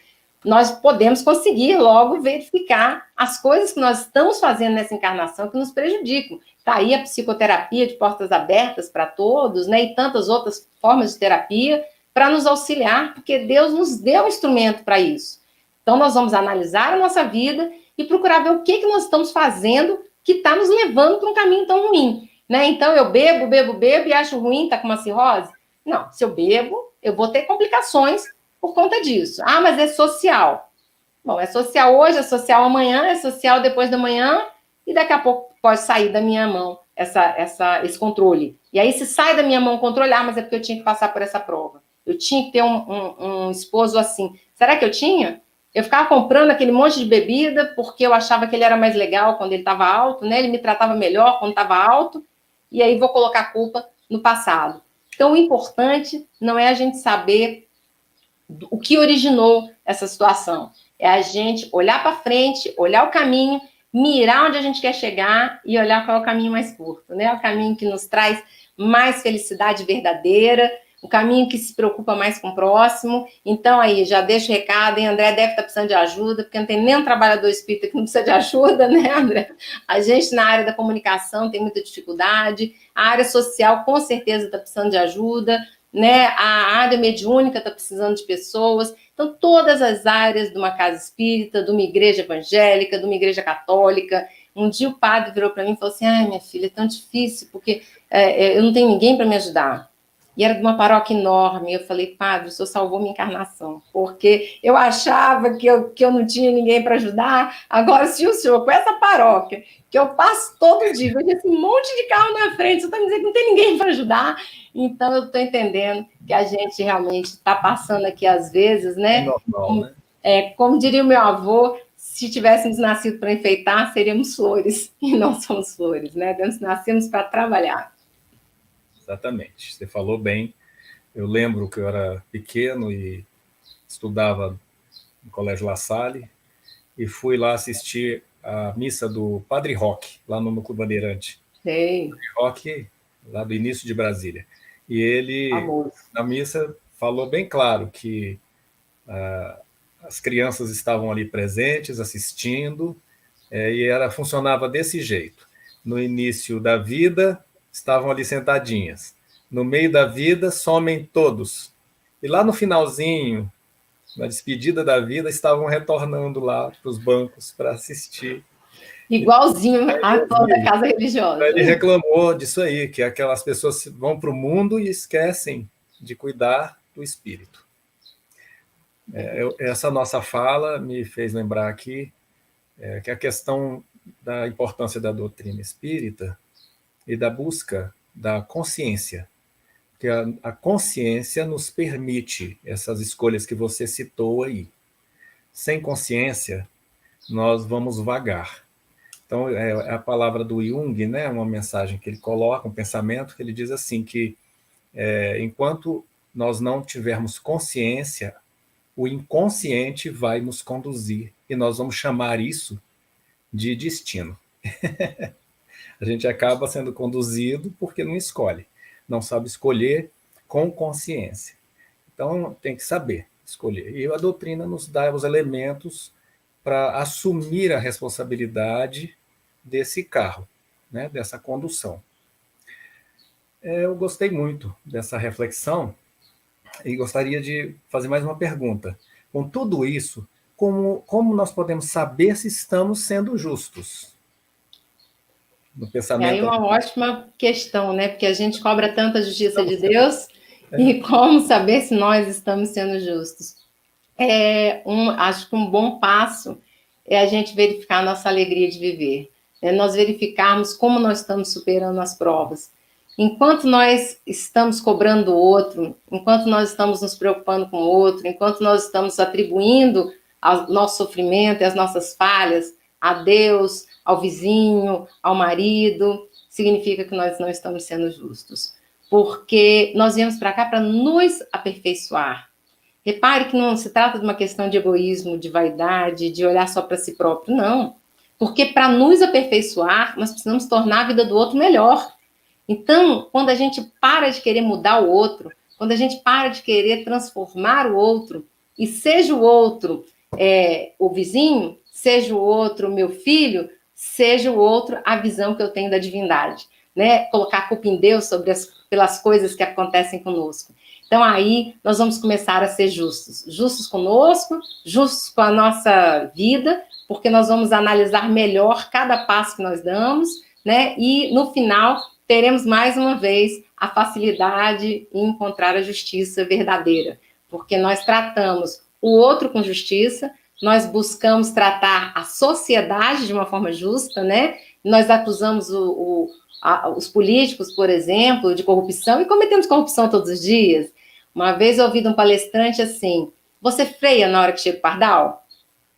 nós podemos conseguir logo verificar as coisas que nós estamos fazendo nessa encarnação que nos prejudicam. Está aí a psicoterapia de portas abertas para todos, né, e tantas outras formas de terapia para nos auxiliar, porque Deus nos deu um instrumento para isso. Então, nós vamos analisar a nossa vida e procurar ver o que, que nós estamos fazendo que está nos levando para um caminho tão ruim. Né? Então, eu bebo, bebo, bebo e acho ruim, tá com uma cirrose? Não, se eu bebo, eu vou ter complicações por conta disso. Ah, mas é social. Bom, é social hoje, é social amanhã, é social depois da manhã, e daqui a pouco pode sair da minha mão essa, essa, esse controle. E aí, se sai da minha mão controlar, ah, mas é porque eu tinha que passar por essa prova. Eu tinha que ter um, um, um esposo assim. Será que eu tinha? Eu ficava comprando aquele monte de bebida porque eu achava que ele era mais legal quando ele estava alto, né? Ele me tratava melhor quando estava alto, e aí vou colocar a culpa no passado. Então, o importante não é a gente saber o que originou essa situação, é a gente olhar para frente, olhar o caminho, mirar onde a gente quer chegar e olhar qual é o caminho mais curto, né? O caminho que nos traz mais felicidade verdadeira, um caminho que se preocupa mais com o próximo. Então, aí, já deixo o recado, hein? André deve estar precisando de ajuda, porque não tem nem um trabalhador espírita que não precisa de ajuda, né, André? A gente, na área da comunicação, tem muita dificuldade, a área social, com certeza, está precisando de ajuda, né? A área mediúnica está precisando de pessoas. Então, todas as áreas de uma casa espírita, de uma igreja evangélica, de uma igreja católica. Um dia o padre virou para mim e falou assim: ai, minha filha, é tão difícil, porque é, é eu não tenho ninguém para me ajudar e era de uma paróquia enorme. Eu falei, padre, o senhor salvou minha encarnação, porque eu achava que eu, que eu não tinha ninguém para ajudar. Agora, se o senhor, com essa paróquia, que eu passo todo dia, vejo esse monte de carro na frente, você está me dizendo que não tem ninguém para ajudar. Então, eu estou entendendo que a gente realmente está passando aqui, às vezes, né? É normal, né? É, como diria o meu avô, se tivéssemos nascido para enfeitar, seríamos flores, e não somos flores, né? Nós nascemos para trabalhar. Exatamente. Você falou bem. Eu lembro que eu era pequeno e estudava no Colégio La Salle e fui lá assistir a missa do Padre Roque, lá no Núcleo Bandeirante. Sei. Padre Roque, lá do início de Brasília. E ele, Amor. na missa, falou bem claro que ah, as crianças estavam ali presentes, assistindo, é, e era funcionava desse jeito. No início da vida, estavam ali sentadinhas. No meio da vida, somem todos. E lá no finalzinho, na despedida da vida, estavam retornando lá para os bancos para assistir. Igualzinho a toda casa religiosa. Ele reclamou disso aí, que aquelas pessoas vão para o mundo e esquecem de cuidar do espírito. É, eu, essa nossa fala me fez lembrar aqui é, que a questão da importância da doutrina espírita e da busca da consciência. Que a, a consciência nos permite essas escolhas que você citou aí. Sem consciência, nós vamos vagar. Então, é, é a palavra do Jung, né, uma mensagem que ele coloca, um pensamento que ele diz assim, que é, enquanto nós não tivermos consciência, o inconsciente vai nos conduzir e nós vamos chamar isso de destino. a gente acaba sendo conduzido porque não escolhe, não sabe escolher com consciência. Então, tem que saber escolher. E a doutrina nos dá os elementos para assumir a responsabilidade desse carro, né, dessa condução. É, eu gostei muito dessa reflexão e gostaria de fazer mais uma pergunta. Com tudo isso, como, como nós podemos saber se estamos sendo justos? No pensamento. É aí uma ótima questão, né? Porque a gente cobra tanta justiça de Deus é. e como saber se nós estamos sendo justos. É um, acho que um bom passo é a gente verificar a nossa alegria de viver. É nós verificarmos como nós estamos superando as provas. Enquanto nós estamos cobrando o outro, enquanto nós estamos nos preocupando com o outro, enquanto nós estamos atribuindo o nosso sofrimento e as nossas falhas a Deus, ao vizinho, ao marido, significa que nós não estamos sendo justos. Porque nós viemos para cá para nos aperfeiçoar. Repare que não se trata de uma questão de egoísmo, de vaidade, de olhar só para si próprio, não. Porque para nos aperfeiçoar, nós precisamos tornar a vida do outro melhor. Então, quando a gente para de querer mudar o outro, quando a gente para de querer transformar o outro, e seja o outro é, o vizinho, seja o outro meu filho, seja o outro a visão que eu tenho da divindade, né? Colocar a culpa em Deus sobre as, pelas coisas que acontecem conosco. Então aí nós vamos começar a ser justos, justos conosco, justos com a nossa vida, porque nós vamos analisar melhor cada passo que nós damos, né? E no final teremos mais uma vez a facilidade em encontrar a justiça verdadeira, porque nós tratamos o outro com justiça, nós buscamos tratar a sociedade de uma forma justa, né? Nós acusamos o, o, a, os políticos, por exemplo, de corrupção e cometemos corrupção todos os dias. Uma vez eu ouvi de um palestrante assim: você freia na hora que chega o pardal?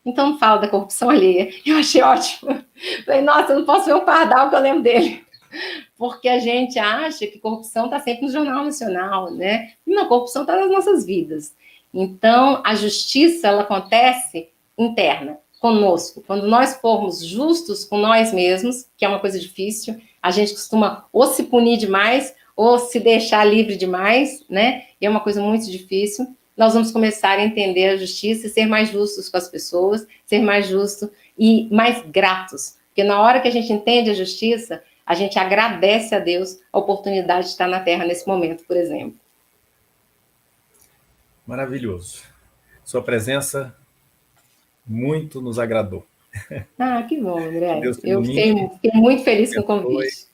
Então não fala da corrupção alheia. Eu achei ótimo. Falei, nossa, eu não posso ver um pardal que eu lembro dele. Porque a gente acha que corrupção está sempre no Jornal Nacional, né? E não, corrupção está nas nossas vidas. Então, a justiça ela acontece interna, conosco. Quando nós formos justos com nós mesmos, que é uma coisa difícil, a gente costuma ou se punir demais ou se deixar livre demais, né? e é uma coisa muito difícil. Nós vamos começar a entender a justiça, ser mais justos com as pessoas, ser mais justo e mais gratos. Porque na hora que a gente entende a justiça, a gente agradece a Deus a oportunidade de estar na Terra nesse momento, por exemplo. Maravilhoso. Sua presença muito nos agradou. Ah, que bom, André. Eu fiquei, fiquei, muito feliz com o convite.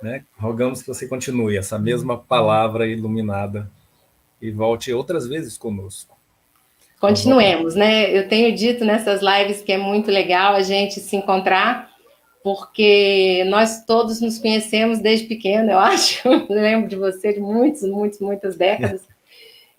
Né? Rogamos que você continue essa mesma palavra iluminada e volte outras vezes conosco. Continuemos, né? Eu tenho dito nessas lives que é muito legal a gente se encontrar, porque nós todos nos conhecemos desde pequeno, eu acho. Eu lembro de você de muitas, muitas, muitas décadas.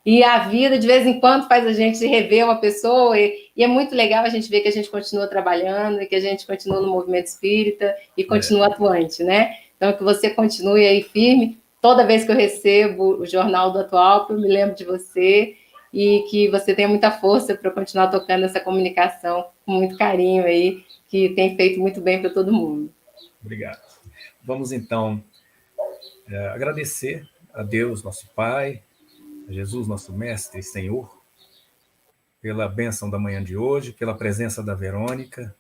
E a vida, de vez em quando, faz a gente rever uma pessoa, e, e, é muito legal a gente ver que a gente continua trabalhando, e que a gente continua no movimento espírita e continua é. atuante, né? Então, que você continue aí firme. Toda vez que eu recebo o Jornal do Atual, eu me lembro de você e que você tenha muita força para continuar tocando essa comunicação com muito carinho aí, que tem feito muito bem para todo mundo. Obrigado. Vamos então é, agradecer a Deus, nosso Pai, Jesus, nosso Mestre e Senhor, pela bênção da manhã de hoje, pela presença da Verônica,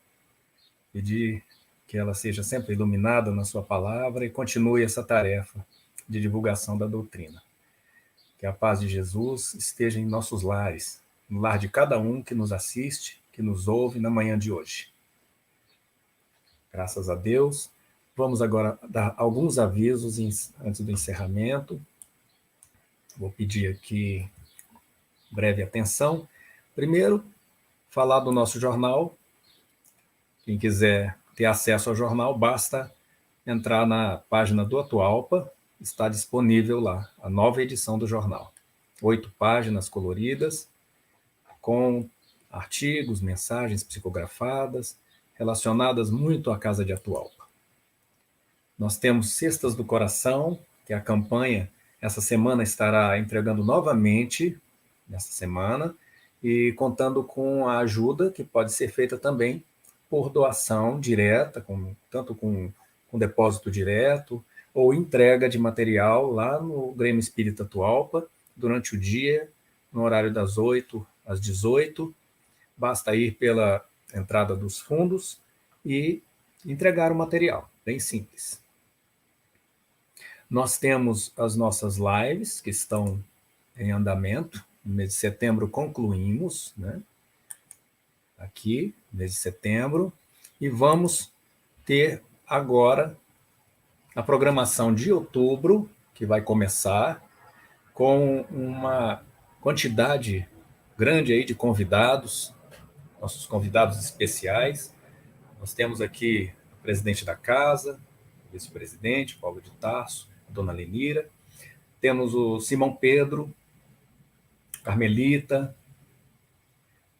pedir que ela seja sempre iluminada na sua palavra e continue essa tarefa de divulgação da doutrina. Que a paz de Jesus esteja em nossos lares, no lar de cada um que nos assiste, que nos ouve na manhã de hoje. Graças a Deus. Vamos agora dar alguns avisos antes do encerramento. Vou pedir aqui breve atenção. Primeiro, falar do nosso jornal. Quem quiser ter acesso ao jornal, basta entrar na página do Atualpa, está disponível lá a nova edição do jornal. Oito páginas coloridas, com artigos, mensagens psicografadas, relacionadas muito à Casa de Atualpa. Nós temos Cestas do Coração, que é a campanha essa semana estará entregando novamente, nessa semana, e contando com a ajuda que pode ser feita também por doação direta, com, tanto com, com depósito direto ou entrega de material lá no Grêmio Espírita Tualpa, durante o dia, no horário das 8 às 18. Basta ir pela entrada dos fundos e entregar o material, bem simples. Nós temos as nossas lives que estão em andamento. No mês de setembro concluímos, né? Aqui, mês de setembro, e vamos ter agora a programação de outubro, que vai começar com uma quantidade grande aí de convidados, nossos convidados especiais. Nós temos aqui o presidente da casa, vice-presidente, Paulo de Tarso, Dona Lenira. Temos o Simão Pedro, Carmelita,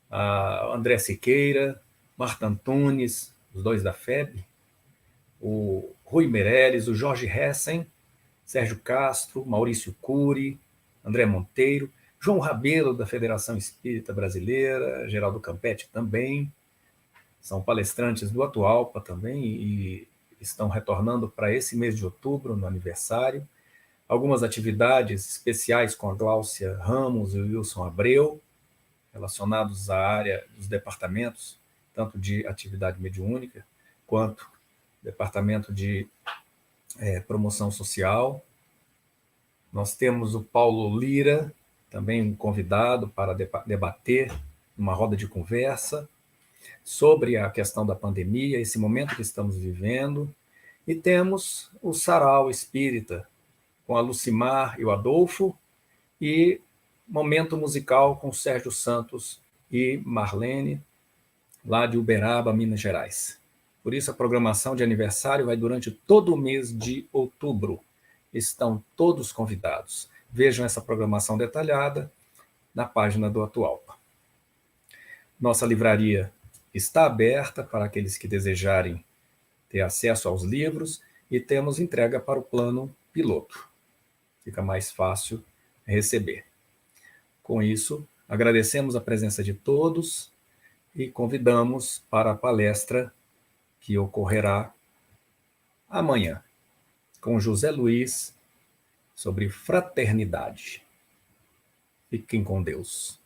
a André Siqueira, Marta Antunes, os dois da FEB, o Rui Meirelles, o Jorge Hessen, Sérgio Castro, Maurício Cury, André Monteiro, João Rabelo, da Federação Espírita Brasileira, Geraldo Campetti também, são palestrantes do Atualpa também, e estão retornando para esse mês de outubro, no aniversário. Algumas atividades especiais com a Gláucia Ramos e o Wilson Abreu, relacionados à área dos departamentos, tanto de atividade mediúnica, quanto departamento de é, promoção social. Nós temos o Paulo Lira, também um convidado para debater uma roda de conversa sobre a questão da pandemia, esse momento que estamos vivendo, e temos o Sarau Espírita, com a Lucimar e o Adolfo, e momento musical com Sérgio Santos e Marlene, lá de Uberaba, Minas Gerais. Por isso, a programação de aniversário vai durante todo o mês de outubro. Estão todos convidados. Vejam essa programação detalhada na página do Atualpa. Nossa livraria está aberta para aqueles que desejarem ter acesso aos livros e temos entrega para o plano piloto. Fica mais fácil receber. Com isso, agradecemos a presença de todos e convidamos para a palestra que ocorrerá amanhã com José Luiz sobre fraternidade. Fiquem com Deus.